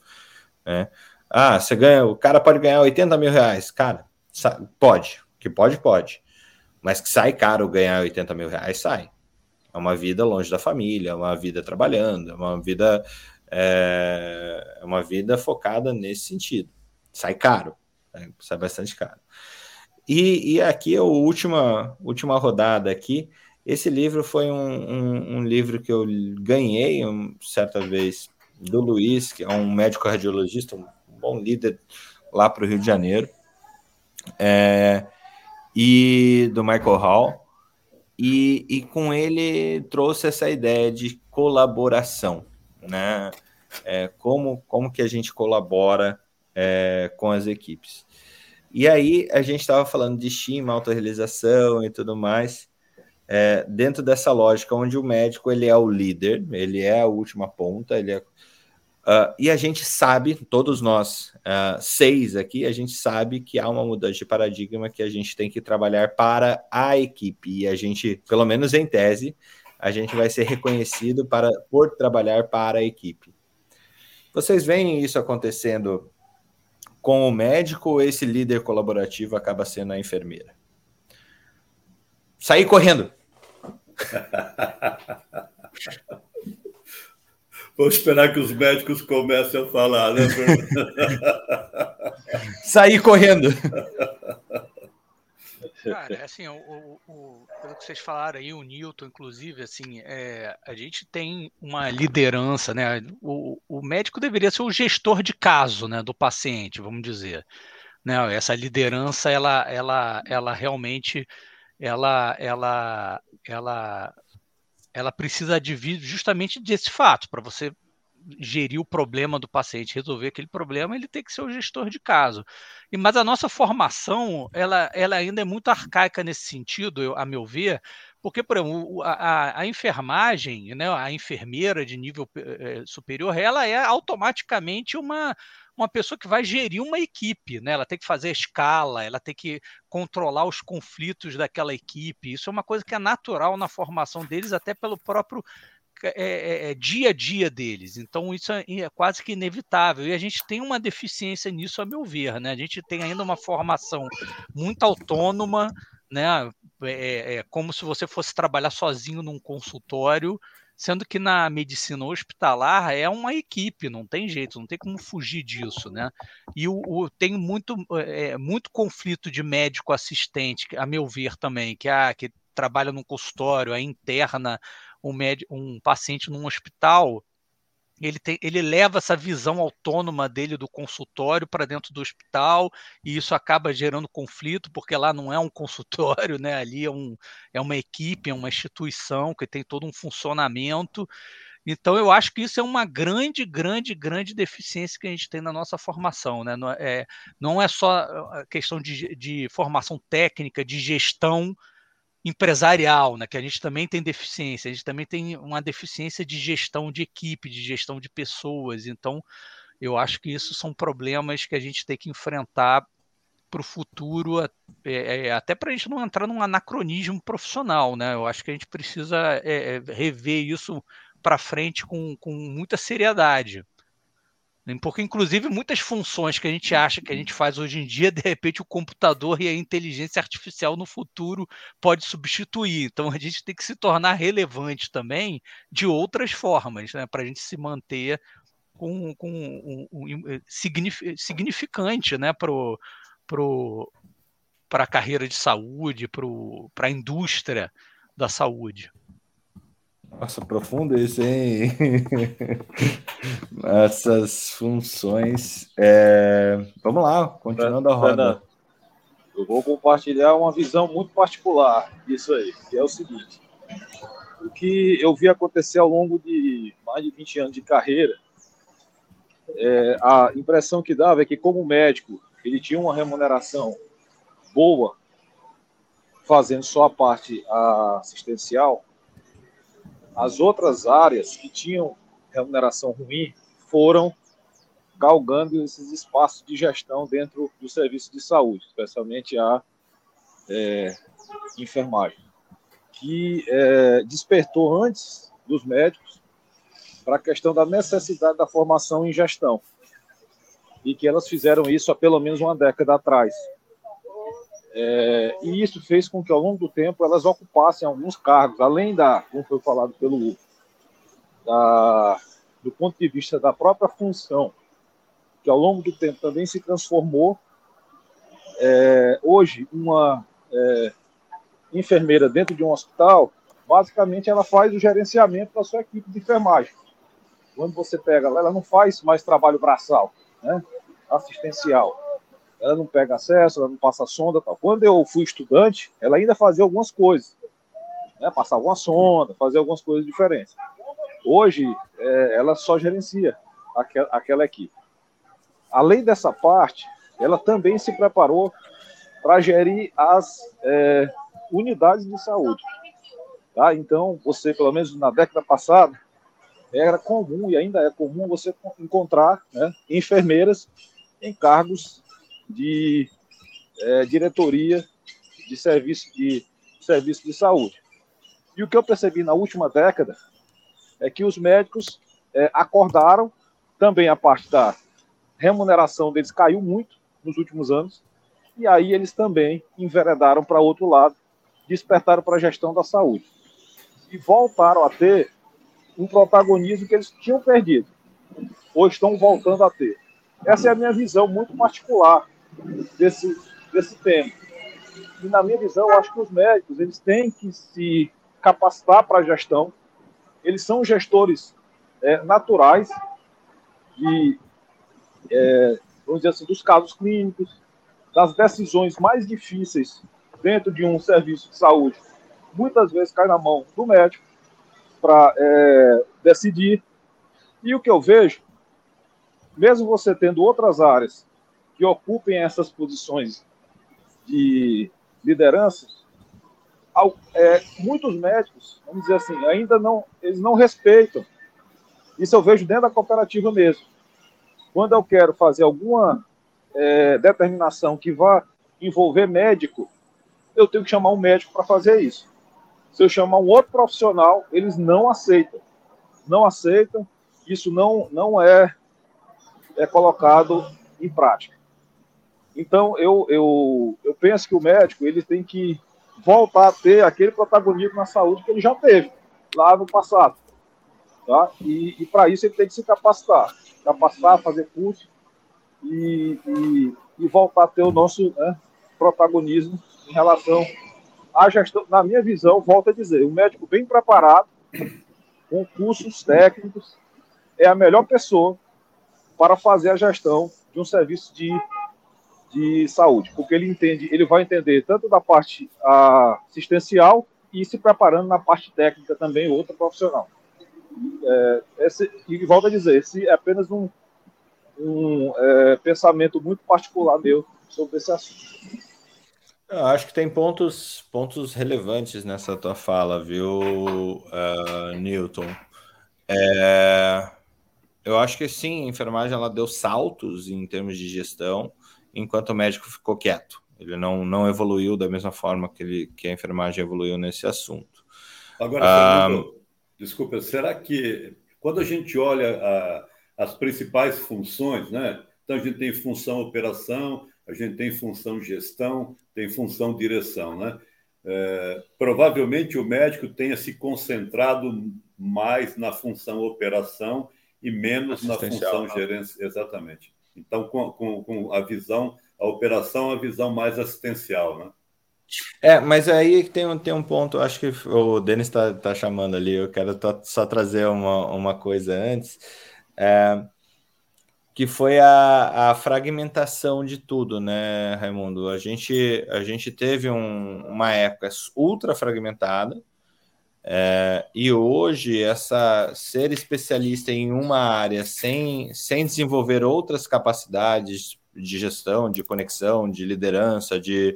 Né? Ah, você ganha, o cara pode ganhar 80 mil reais. Cara, pode, que pode, pode. Mas que sai caro ganhar 80 mil reais, sai. É uma vida longe da família, é uma vida trabalhando, é uma vida, é, é uma vida focada nesse sentido. Sai caro. Né? Sai bastante caro. E, e aqui é a última, última rodada aqui. Esse livro foi um, um, um livro que eu ganhei um, certa vez do Luiz, que é um médico radiologista, um bom líder lá para o Rio de Janeiro, é, e do Michael Hall. E, e com ele trouxe essa ideia de colaboração, né? É, como, como que a gente colabora é, com as equipes. E aí a gente estava falando de estima, autorrealização e tudo mais, é, dentro dessa lógica onde o médico ele é o líder, ele é a última ponta, ele é, uh, e a gente sabe, todos nós uh, seis aqui, a gente sabe que há uma mudança de paradigma que a gente tem que trabalhar para a equipe e a gente, pelo menos em tese, a gente vai ser reconhecido para por trabalhar para a equipe. Vocês veem isso acontecendo com o médico ou esse líder colaborativo acaba sendo a enfermeira? Sair correndo. Vou esperar que os médicos comecem a falar, né, Sair correndo. Cara, é assim, o, o, pelo que vocês falaram aí, o Newton, inclusive, assim, é, a gente tem uma liderança, né? O, o médico deveria ser o gestor de caso, né, do paciente, vamos dizer. Né? Essa liderança, ela, ela, ela realmente, ela, ela, ela, ela precisa de justamente desse fato, para você gerir o problema do paciente, resolver aquele problema, ele tem que ser o gestor de caso. E, mas a nossa formação, ela, ela ainda é muito arcaica nesse sentido, eu, a meu ver, porque, por exemplo, a, a, enfermagem, né, a enfermeira de nível eh, superior, ela é automaticamente uma, uma pessoa que vai gerir uma equipe, né? Ela tem que fazer a escala, ela tem que controlar os conflitos daquela equipe. Isso é uma coisa que é natural na formação deles, até pelo próprio é, é, é, dia a dia deles. Então, isso é, é, quase que inevitável. E a gente tem uma deficiência nisso, a meu ver. Né? A gente tem ainda uma formação muito autônoma, né? É, é como se você fosse trabalhar sozinho num consultório, sendo que na medicina hospitalar é uma equipe, não tem jeito, não tem como fugir disso. Né? E o, o tem muito, é, muito conflito de médico assistente, a meu ver também, que, ah, que trabalha num consultório, é interna um, médico, um paciente num hospital, ele, tem, ele leva essa visão autônoma dele do consultório para dentro do hospital e isso acaba gerando conflito, porque lá não é um consultório, né? ali é, um, é uma equipe, é uma instituição que tem todo um funcionamento. Então, eu acho que isso é uma grande, grande, grande deficiência que a gente tem na nossa formação. Né? Não, é, não é só a questão de, de formação técnica, de gestão, empresarial, né, que a gente também tem deficiência, a gente também tem uma deficiência de gestão de equipe, de gestão de pessoas. Então, eu acho que isso são problemas que a gente tem que enfrentar para o futuro, é, é, até para a gente não entrar num anacronismo profissional, né? Eu acho que a gente precisa é, é rever isso para frente com, com muita seriedade. Porque, inclusive, muitas funções que a gente acha que a gente faz hoje em dia, de repente, o computador e a inteligência artificial no futuro pode substituir. Então, a gente tem que se tornar relevante também de outras formas, né, para a gente se manter com, com um, um, um significante né, para pro, a carreira de saúde, para a indústria da saúde. Nossa, profundo isso, hein? Essas funções. É... Vamos lá, continuando a roda. Eu vou compartilhar uma visão muito particular disso aí, que é o seguinte. O que eu vi acontecer ao longo de mais de 20 anos de carreira, é, a impressão que dava é que, como médico, ele tinha uma remuneração boa fazendo só a parte assistencial, as outras áreas que tinham remuneração ruim foram galgando esses espaços de gestão dentro do serviço de saúde, especialmente a é, enfermagem, que é, despertou antes dos médicos para a questão da necessidade da formação em gestão e que elas fizeram isso há pelo menos uma década atrás. É, e isso fez com que, ao longo do tempo, elas ocupassem alguns cargos, além da, como foi falado pelo Hugo, da, do ponto de vista da própria função, que ao longo do tempo também se transformou. É, hoje, uma é, enfermeira dentro de um hospital, basicamente ela faz o gerenciamento da sua equipe de enfermagem. Quando você pega ela, ela não faz mais trabalho braçal, né? assistencial. Ela não pega acesso, ela não passa sonda. Tal. Quando eu fui estudante, ela ainda fazia algumas coisas. Né? Passava uma sonda, fazia algumas coisas diferentes. Hoje, é, ela só gerencia aquela, aquela equipe. Além dessa parte, ela também se preparou para gerir as é, unidades de saúde. Tá? Então, você, pelo menos na década passada, era comum e ainda é comum você encontrar né, enfermeiras em cargos de é, diretoria de serviço de serviço de saúde. E o que eu percebi na última década é que os médicos é, acordaram, também a parte da remuneração deles caiu muito nos últimos anos, e aí eles também enveredaram para outro lado, despertaram para a gestão da saúde. E voltaram a ter um protagonismo que eles tinham perdido, ou estão voltando a ter. Essa é a minha visão muito particular desse, desse tema. E na minha visão, eu acho que os médicos eles têm que se capacitar para a gestão. Eles são gestores é, naturais de, é, vamos dizer assim, dos casos clínicos, das decisões mais difíceis dentro de um serviço de saúde. Muitas vezes cai na mão do médico para é, decidir. E o que eu vejo, mesmo você tendo outras áreas que ocupem essas posições de liderança, é, muitos médicos, vamos dizer assim, ainda não, eles não respeitam. Isso eu vejo dentro da cooperativa mesmo. Quando eu quero fazer alguma é, determinação que vá envolver médico, eu tenho que chamar um médico para fazer isso. Se eu chamar um outro profissional, eles não aceitam. Não aceitam. Isso não, não é, é colocado em prática. Então, eu, eu, eu penso que o médico ele tem que voltar a ter aquele protagonismo na saúde que ele já teve lá no passado. Tá? E, e para isso ele tem que se capacitar. Capacitar, fazer curso e, e, e voltar a ter o nosso né, protagonismo em relação à gestão. Na minha visão, volto a dizer, um médico bem preparado, com cursos técnicos, é a melhor pessoa para fazer a gestão de um serviço de de saúde, porque ele entende, ele vai entender tanto da parte assistencial e se preparando na parte técnica também, outra profissional. É, esse, e volto a dizer, esse é apenas um, um é, pensamento muito particular meu sobre esse assunto. Eu acho que tem pontos, pontos relevantes nessa tua fala, viu, uh, Newton? É, eu acho que sim, a enfermagem ela deu saltos em termos de gestão enquanto o médico ficou quieto. Ele não, não evoluiu da mesma forma que, ele, que a enfermagem evoluiu nesse assunto. Agora, ah, Fernando, desculpa, será que quando a gente olha a, as principais funções, né? Então a gente tem função operação, a gente tem função gestão, tem função direção, né? É, provavelmente o médico tenha se concentrado mais na função operação e menos na função né? gerência. Exatamente. Então, com, com, com a visão, a operação, a visão mais assistencial, né? É, mas aí tem, tem um ponto, acho que o Denis está tá chamando ali, eu quero só trazer uma, uma coisa antes, é, que foi a, a fragmentação de tudo, né, Raimundo? A gente, a gente teve um, uma época ultra fragmentada, é, e hoje, essa ser especialista em uma área sem, sem desenvolver outras capacidades de gestão, de conexão, de liderança, de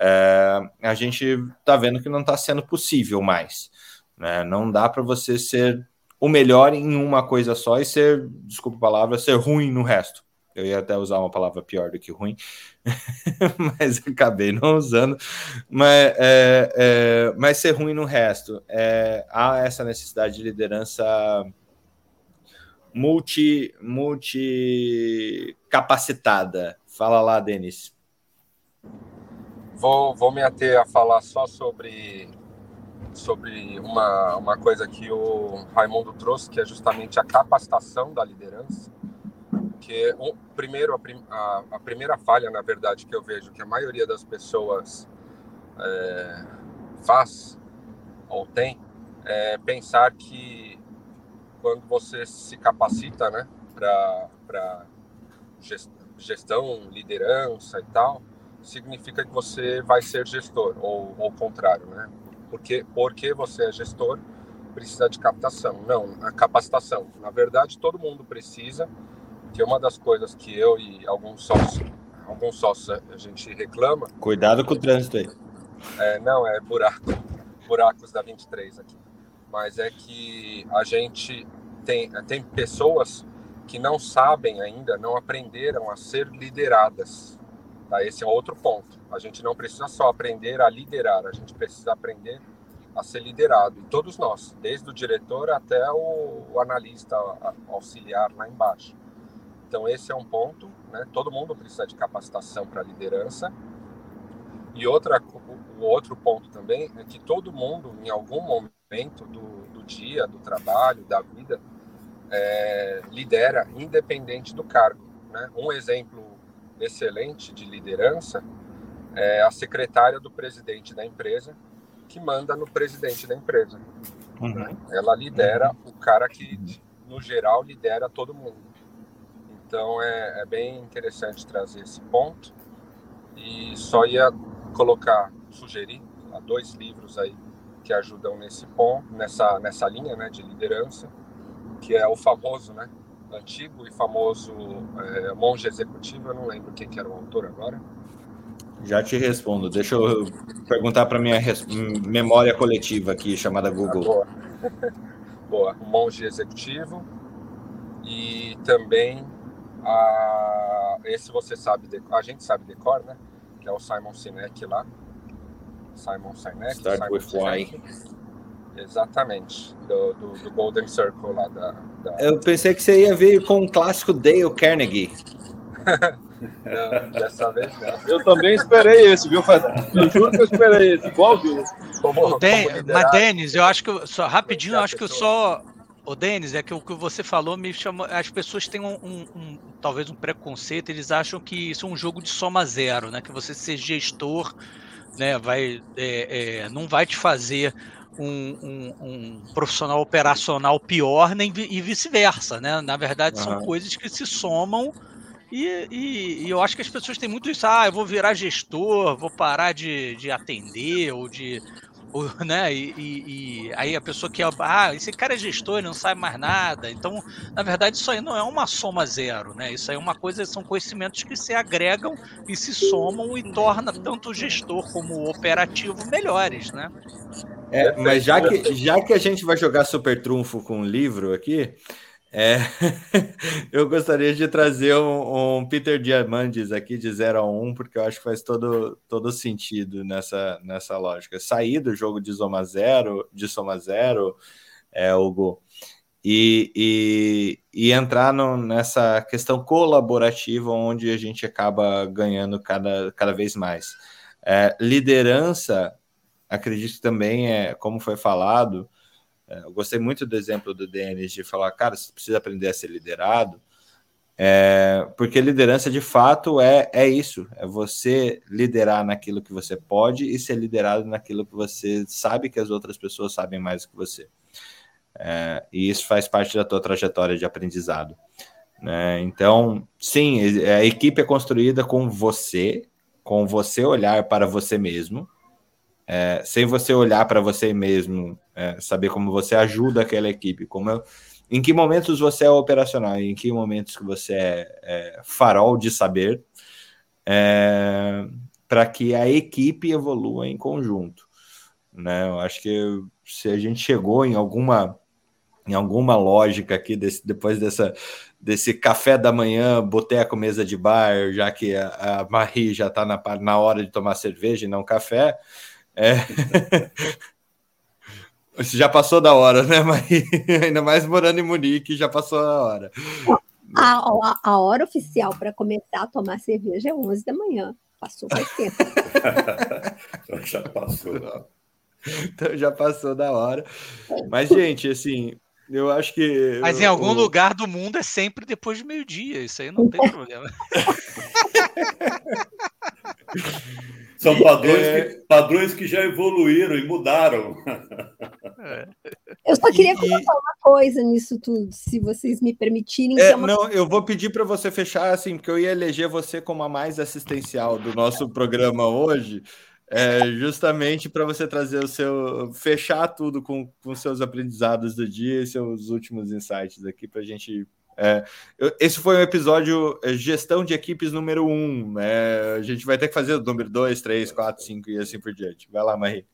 é, a gente está vendo que não está sendo possível mais. Né? Não dá para você ser o melhor em uma coisa só e ser, desculpa a palavra, ser ruim no resto. Eu ia até usar uma palavra pior do que ruim, mas acabei não usando. Mas, é, é, mas ser ruim no resto. É, há essa necessidade de liderança multi, multi capacitada. Fala lá, Denis. Vou, vou me ater a falar só sobre, sobre uma, uma coisa que o Raimundo trouxe, que é justamente a capacitação da liderança. Que um, primeiro a, a, a, primeira falha, na verdade, que eu vejo que a maioria das pessoas é, faz ou tem é pensar que quando você se capacita, né, para gestão, liderança e tal, significa que você vai ser gestor, ou o contrário, né? Porque, porque você é gestor, precisa de captação. Não, a capacitação. Na verdade, todo mundo precisa, que uma das coisas que eu e alguns sócios, alguns sócios a gente reclama. Cuidado com o trânsito aí. É, não, é buraco, buracos da 23 aqui. Mas é que a gente tem, tem pessoas que não sabem ainda, não aprenderam a ser lideradas. Tá? Esse é outro ponto. A gente não precisa só aprender a liderar, a gente precisa aprender a ser liderado. E todos nós, desde o diretor até o analista auxiliar lá embaixo. Então, esse é um ponto. Né? Todo mundo precisa de capacitação para liderança. E outra, o outro ponto também é que todo mundo, em algum momento do, do dia, do trabalho, da vida, é, lidera independente do cargo. Né? Um exemplo excelente de liderança é a secretária do presidente da empresa, que manda no presidente da empresa. Uhum. Né? Ela lidera uhum. o cara que, no geral, lidera todo mundo. Então é, é, bem interessante trazer esse ponto. E só ia colocar, sugerir dois livros aí que ajudam nesse ponto, nessa, nessa linha né, de liderança que é o famoso, né? Antigo e famoso é, monge executivo, eu não lembro quem que era o autor agora. Já te respondo. Deixa eu perguntar para minha res... memória coletiva aqui, chamada Google. Ah, boa. boa. Monge executivo e também a... esse você sabe, de... a gente sabe decor, né? Que é o Simon Sinek lá. Simon Sinek. Start Simon with Sinek. why. Exatamente, do, do, do, Golden Circle lá da, da, Eu pensei que você ia vir com um clássico Dale Carnegie. não, dessa vez não. Eu também esperei esse, viu? Eu juro que eu esperei esse, igual viu. Como, Den como mas, Denis, eu acho que, só, rapidinho, eu acho que eu só. O Denis, é que o que você falou me chamou. As pessoas têm um, um, um, talvez um preconceito, eles acham que isso é um jogo de soma zero, né? Que você ser gestor, né, vai, é, é, não vai te fazer um, um, profissional operacional pior nem, e vice-versa, né? Na verdade, são coisas que se somam e, e, e, eu acho que as pessoas têm muito isso. Ah, eu vou virar gestor, vou parar de, de atender ou de. Ou, né? E, e, aí a pessoa que é. Ah, esse cara é gestor, ele não sabe mais nada. Então, na verdade, isso aí não é uma soma zero, né? Isso aí é uma coisa, são conhecimentos que se agregam e se somam e torna tanto o gestor como o operativo melhores, né? É, mas já que, já que a gente vai jogar super trunfo com um livro aqui, é, eu gostaria de trazer um, um, Peter Diamandis aqui de 0 a 1, um, porque eu acho que faz todo, todo sentido nessa, nessa lógica. Sair do jogo de soma zero, de soma zero, é, Hugo, e, e, e entrar no, nessa questão colaborativa onde a gente acaba ganhando cada, cada vez mais. É, liderança acredito também, é, como foi falado, eu gostei muito do exemplo do Denis de falar, cara, você precisa aprender a ser liderado, é, porque liderança de fato é, é isso, é você liderar naquilo que você pode e ser liderado naquilo que você sabe que as outras pessoas sabem mais que você. É, e isso faz parte da tua trajetória de aprendizado. Né? Então, sim, a equipe é construída com você, com você olhar para você mesmo, é, sem você olhar para você mesmo, é, saber como você ajuda aquela equipe, como eu, em que momentos você é operacional, em que momentos que você é, é farol de saber, é, para que a equipe evolua em conjunto. Né? Eu acho que se a gente chegou em alguma em alguma lógica aqui desse, depois dessa desse café da manhã, boteco, mesa de bar, já que a, a Marie já está na, na hora de tomar cerveja e não café. É... já passou da hora, né, Marie? Ainda mais morando em Munique, já passou a hora. A, a, a hora oficial para começar a tomar cerveja é 11 da manhã. Passou faz tempo. já passou. Então já passou da hora. Mas, gente, assim, eu acho que. Mas em algum o... lugar do mundo é sempre depois de meio-dia. Isso aí não tem problema. São padrões, é... que, padrões que já evoluíram e mudaram. É. Eu só queria colocar uma coisa nisso tudo, se vocês me permitirem. É, é uma... Não, eu vou pedir para você fechar, assim, porque eu ia eleger você como a mais assistencial do nosso programa hoje. É justamente para você trazer o seu. fechar tudo com, com seus aprendizados do dia e seus últimos insights aqui para a gente. É, esse foi o episódio é, Gestão de Equipes número um. Né? A gente vai ter que fazer o número dois, três, quatro, cinco e assim por diante. Vai lá, Marie.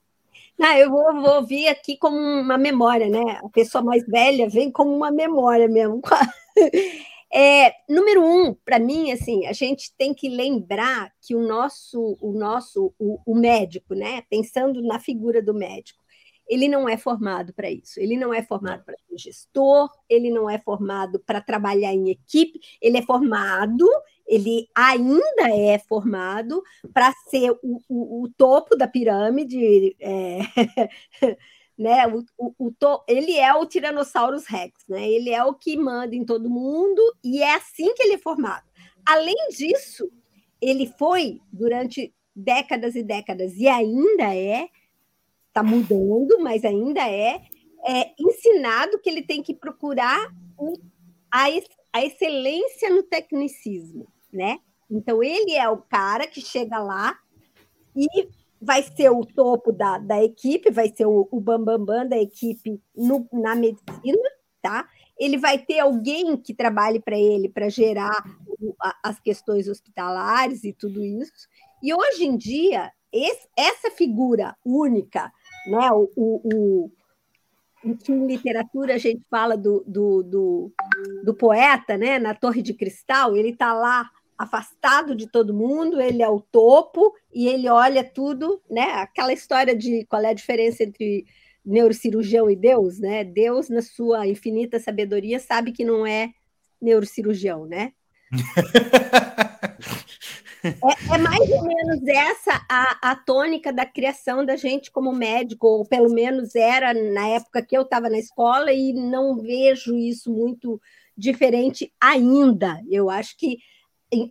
Eu vou, vou ouvir aqui como uma memória, né? A pessoa mais velha vem como uma memória mesmo. É, número um, para mim, assim, a gente tem que lembrar que o nosso, o nosso, o, o médico, né? Pensando na figura do médico, ele não é formado para isso. Ele não é formado para ser gestor, ele não é formado para trabalhar em equipe, ele é formado, ele ainda é formado para ser o, o, o, topo da pirâmide. É... né? O, o, o to, ele é o Tiranossauros Rex, né? Ele é o que manda em todo mundo e é assim que ele é formado. Além disso, ele foi durante décadas e décadas e ainda é, está mudando, mas ainda é, é, ensinado que ele tem que procurar o, a, a excelência no tecnicismo, né? Então ele é o cara que chega lá e vai ser o topo da, da equipe, vai ser o, o bambambam bam, bam da equipe no, na medicina, tá? Ele vai ter alguém que trabalhe para ele para gerar o, a, as questões hospitalares e tudo isso. E hoje em dia, esse, essa figura única, né? O, o, o em literatura a gente fala do, do, do, do poeta, né? Na Torre de Cristal, ele está lá afastado de todo mundo, ele é o topo e ele olha tudo, né? Aquela história de qual é a diferença entre neurocirurgião e Deus, né? Deus, na sua infinita sabedoria, sabe que não é neurocirurgião, né? é, é, mais ou menos essa a, a tônica da criação da gente como médico, ou pelo menos era na época que eu estava na escola, e não vejo isso muito diferente ainda. Eu acho que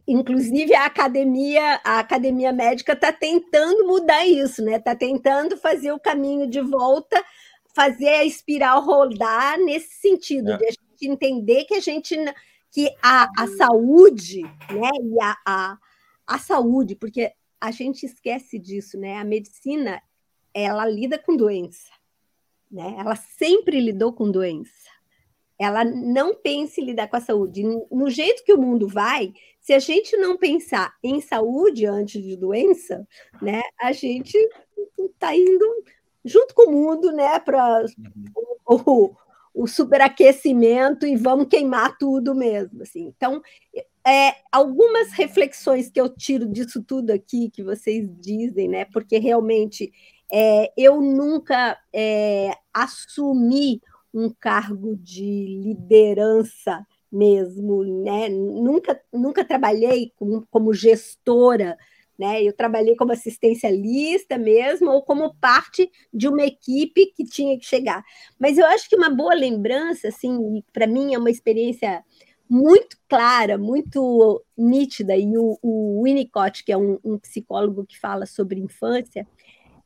inclusive a academia, a academia médica está tentando mudar isso, né? Está tentando fazer o caminho de volta, fazer a espiral rodar nesse sentido, é. de a gente entender que a gente que a, a saúde, né? E a, a, a saúde, porque a gente esquece disso, né? A medicina ela lida com doença, né? Ela sempre lidou com doença ela não pensa em lidar com a saúde. No jeito que o mundo vai, se a gente não pensar em saúde antes de doença, né, a gente está indo junto com o mundo, né, para o, o, o, superaquecimento e vamos queimar tudo mesmo, assim. Então, é, algumas reflexões que eu tiro disso tudo aqui que vocês dizem, né, porque realmente é, eu nunca é, assumi um cargo de liderança mesmo, né? Nunca, nunca trabalhei como, como gestora, né? Eu trabalhei como assistencialista mesmo, ou como parte de uma equipe que tinha que chegar. Mas eu acho que uma boa lembrança, assim, para mim é uma experiência muito clara, muito nítida, e o, o Winnicott, que é um, um psicólogo que fala sobre infância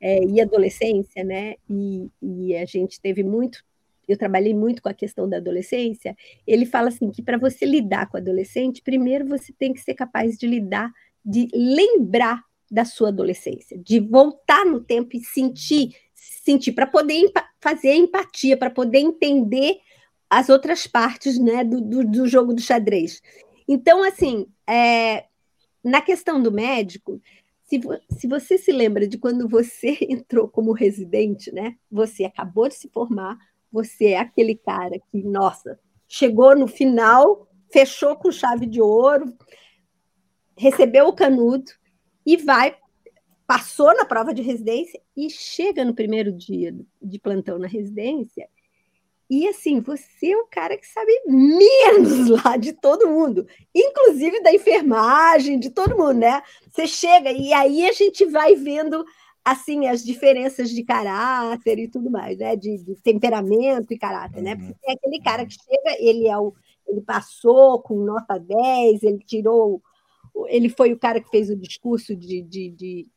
é, e adolescência, né? E, e a gente teve muito eu trabalhei muito com a questão da adolescência, ele fala assim que para você lidar com o adolescente, primeiro você tem que ser capaz de lidar, de lembrar da sua adolescência, de voltar no tempo e sentir, sentir para poder fazer empatia, para poder entender as outras partes né, do, do, do jogo do xadrez. Então, assim, é, na questão do médico, se, se você se lembra de quando você entrou como residente, né? Você acabou de se formar, você é aquele cara que, nossa, chegou no final, fechou com chave de ouro, recebeu o canudo e vai, passou na prova de residência e chega no primeiro dia de plantão na residência e assim, você é o cara que sabe menos lá de todo mundo, inclusive da enfermagem, de todo mundo, né? Você chega e aí a gente vai vendo assim as diferenças de caráter e tudo mais, né? De, de temperamento e caráter, né? Porque tem aquele cara que chega, ele é o ele passou com nota 10, ele tirou ele foi o cara que fez o discurso de, de, de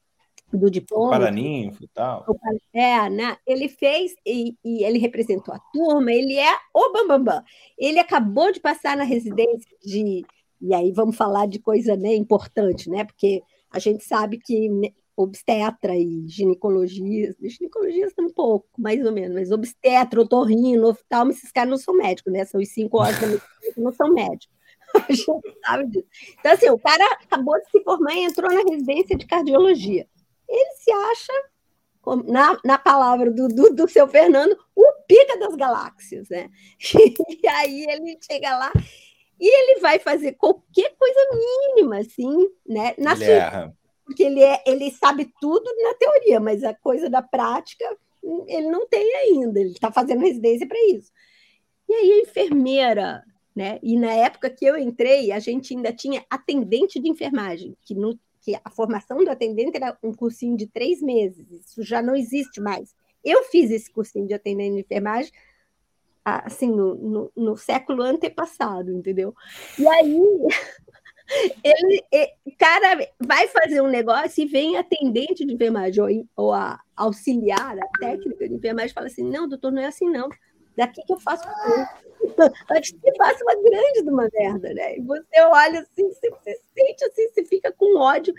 do diploma. Paraninfo e tal. É, né? Ele fez e, e, ele representou a turma, ele é o Bambambam. Bam, bam. Ele acabou de passar na residência de. E aí vamos falar de coisa né, importante, né? Porque a gente sabe que né, obstetra e ginecologia, ginecologia um pouco, mais ou menos, mas obstetra, otorrino, oftalmo, esses caras não são médicos, né? São os cinco horas que não são médicos. A gente sabe disso. Então, assim, o cara acabou de se formar e entrou na residência de cardiologia ele se acha, na, na palavra do, do, do seu Fernando, o pica das galáxias, né? E aí ele chega lá e ele vai fazer qualquer coisa mínima, assim, né? Na ele sua, erra. Porque ele, é, ele sabe tudo na teoria, mas a coisa da prática ele não tem ainda, ele está fazendo residência para isso. E aí a enfermeira, né? E na época que eu entrei, a gente ainda tinha atendente de enfermagem, que não, que a formação do atendente era um cursinho de três meses, isso já não existe mais. Eu fiz esse cursinho de atendente de enfermagem assim, no, no, no século antepassado, entendeu? E aí ele, o cara vai fazer um negócio e vem atendente de enfermagem ou, ou a auxiliar, a técnica de enfermagem, fala assim: não, doutor, não é assim, não. Daqui que eu faço antes que faça uma grande de uma merda, né? E você olha assim, você, você sente assim, você fica com ódio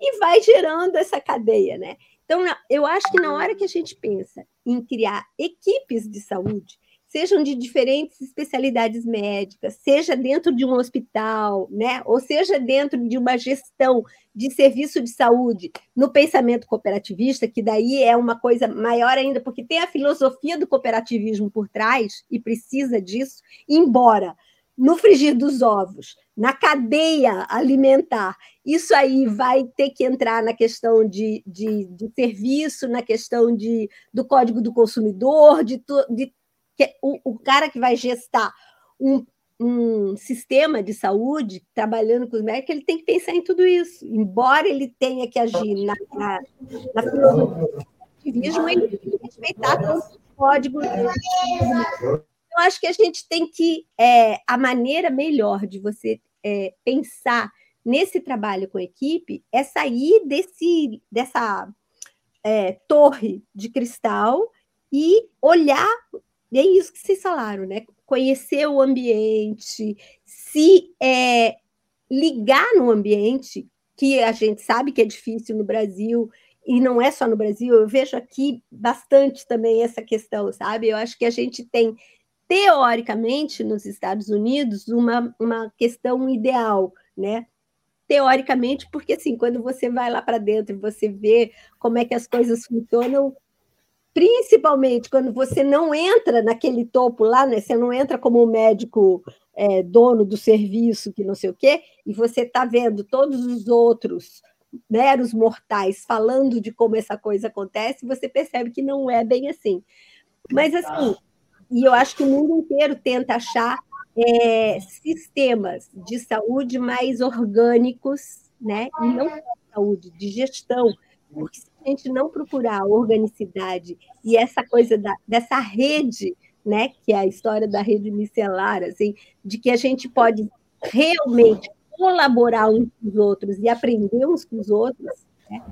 e vai gerando essa cadeia, né? Então, eu acho que na hora que a gente pensa em criar equipes de saúde, sejam de diferentes especialidades médicas, seja dentro de um hospital, né, ou seja dentro de uma gestão de serviço de saúde no pensamento cooperativista, que daí é uma coisa maior ainda, porque tem a filosofia do cooperativismo por trás e precisa disso, embora no frigir dos ovos, na cadeia alimentar, isso aí vai ter que entrar na questão de, de, de serviço, na questão de, do código do consumidor, de, de que o, o cara que vai gestar um, um sistema de saúde, trabalhando com os médicos, ele tem que pensar em tudo isso. Embora ele tenha que agir na, na, na filosofia ele tem que respeitar todos os códigos. Eu acho que a gente tem que. É, a maneira melhor de você é, pensar nesse trabalho com equipe é sair desse, dessa é, torre de cristal e olhar e é isso que vocês falaram, né? Conhecer o ambiente, se é, ligar no ambiente, que a gente sabe que é difícil no Brasil, e não é só no Brasil, eu vejo aqui bastante também essa questão, sabe? Eu acho que a gente tem, teoricamente, nos Estados Unidos, uma, uma questão ideal, né? Teoricamente, porque assim, quando você vai lá para dentro e você vê como é que as coisas funcionam, principalmente quando você não entra naquele topo lá, né? Você não entra como médico é, dono do serviço, que não sei o quê, e você está vendo todos os outros meros mortais falando de como essa coisa acontece, você percebe que não é bem assim. Mas assim, e eu acho que o mundo inteiro tenta achar é, sistemas de saúde mais orgânicos, né? E não só saúde, de gestão, porque se a gente não procurar a organicidade e essa coisa da, dessa rede, né, que é a história da rede micelar, assim, de que a gente pode realmente colaborar uns com os outros e aprender uns com os outros, né?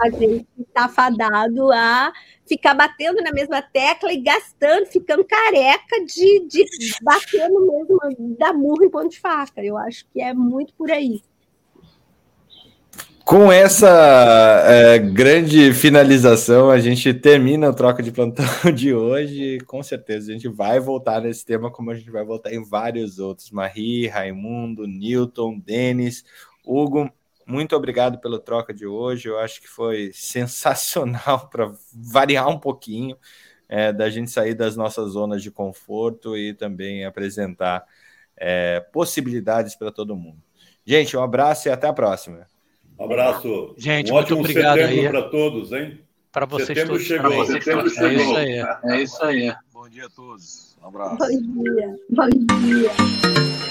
a gente está fadado a ficar batendo na mesma tecla e gastando, ficando careca de, de bater no mesmo, da murro em ponto de faca. Eu acho que é muito por aí. Com essa é, grande finalização, a gente termina o troca de plantão de hoje. Com certeza a gente vai voltar nesse tema, como a gente vai voltar em vários outros. Marie, Raimundo, Newton, Denis, Hugo, Muito obrigado pela troca de hoje. Eu acho que foi sensacional para variar um pouquinho é, da gente sair das nossas zonas de conforto e também apresentar é, possibilidades para todo mundo. Gente, um abraço e até a próxima. Um abraço. Gente, um muito obrigado aí para todos, hein? Para vocês setembro todos. Chegou. Vocês todos. É isso aí. É isso aí. Bom dia a todos. Um abraço. Bom dia. Bom dia.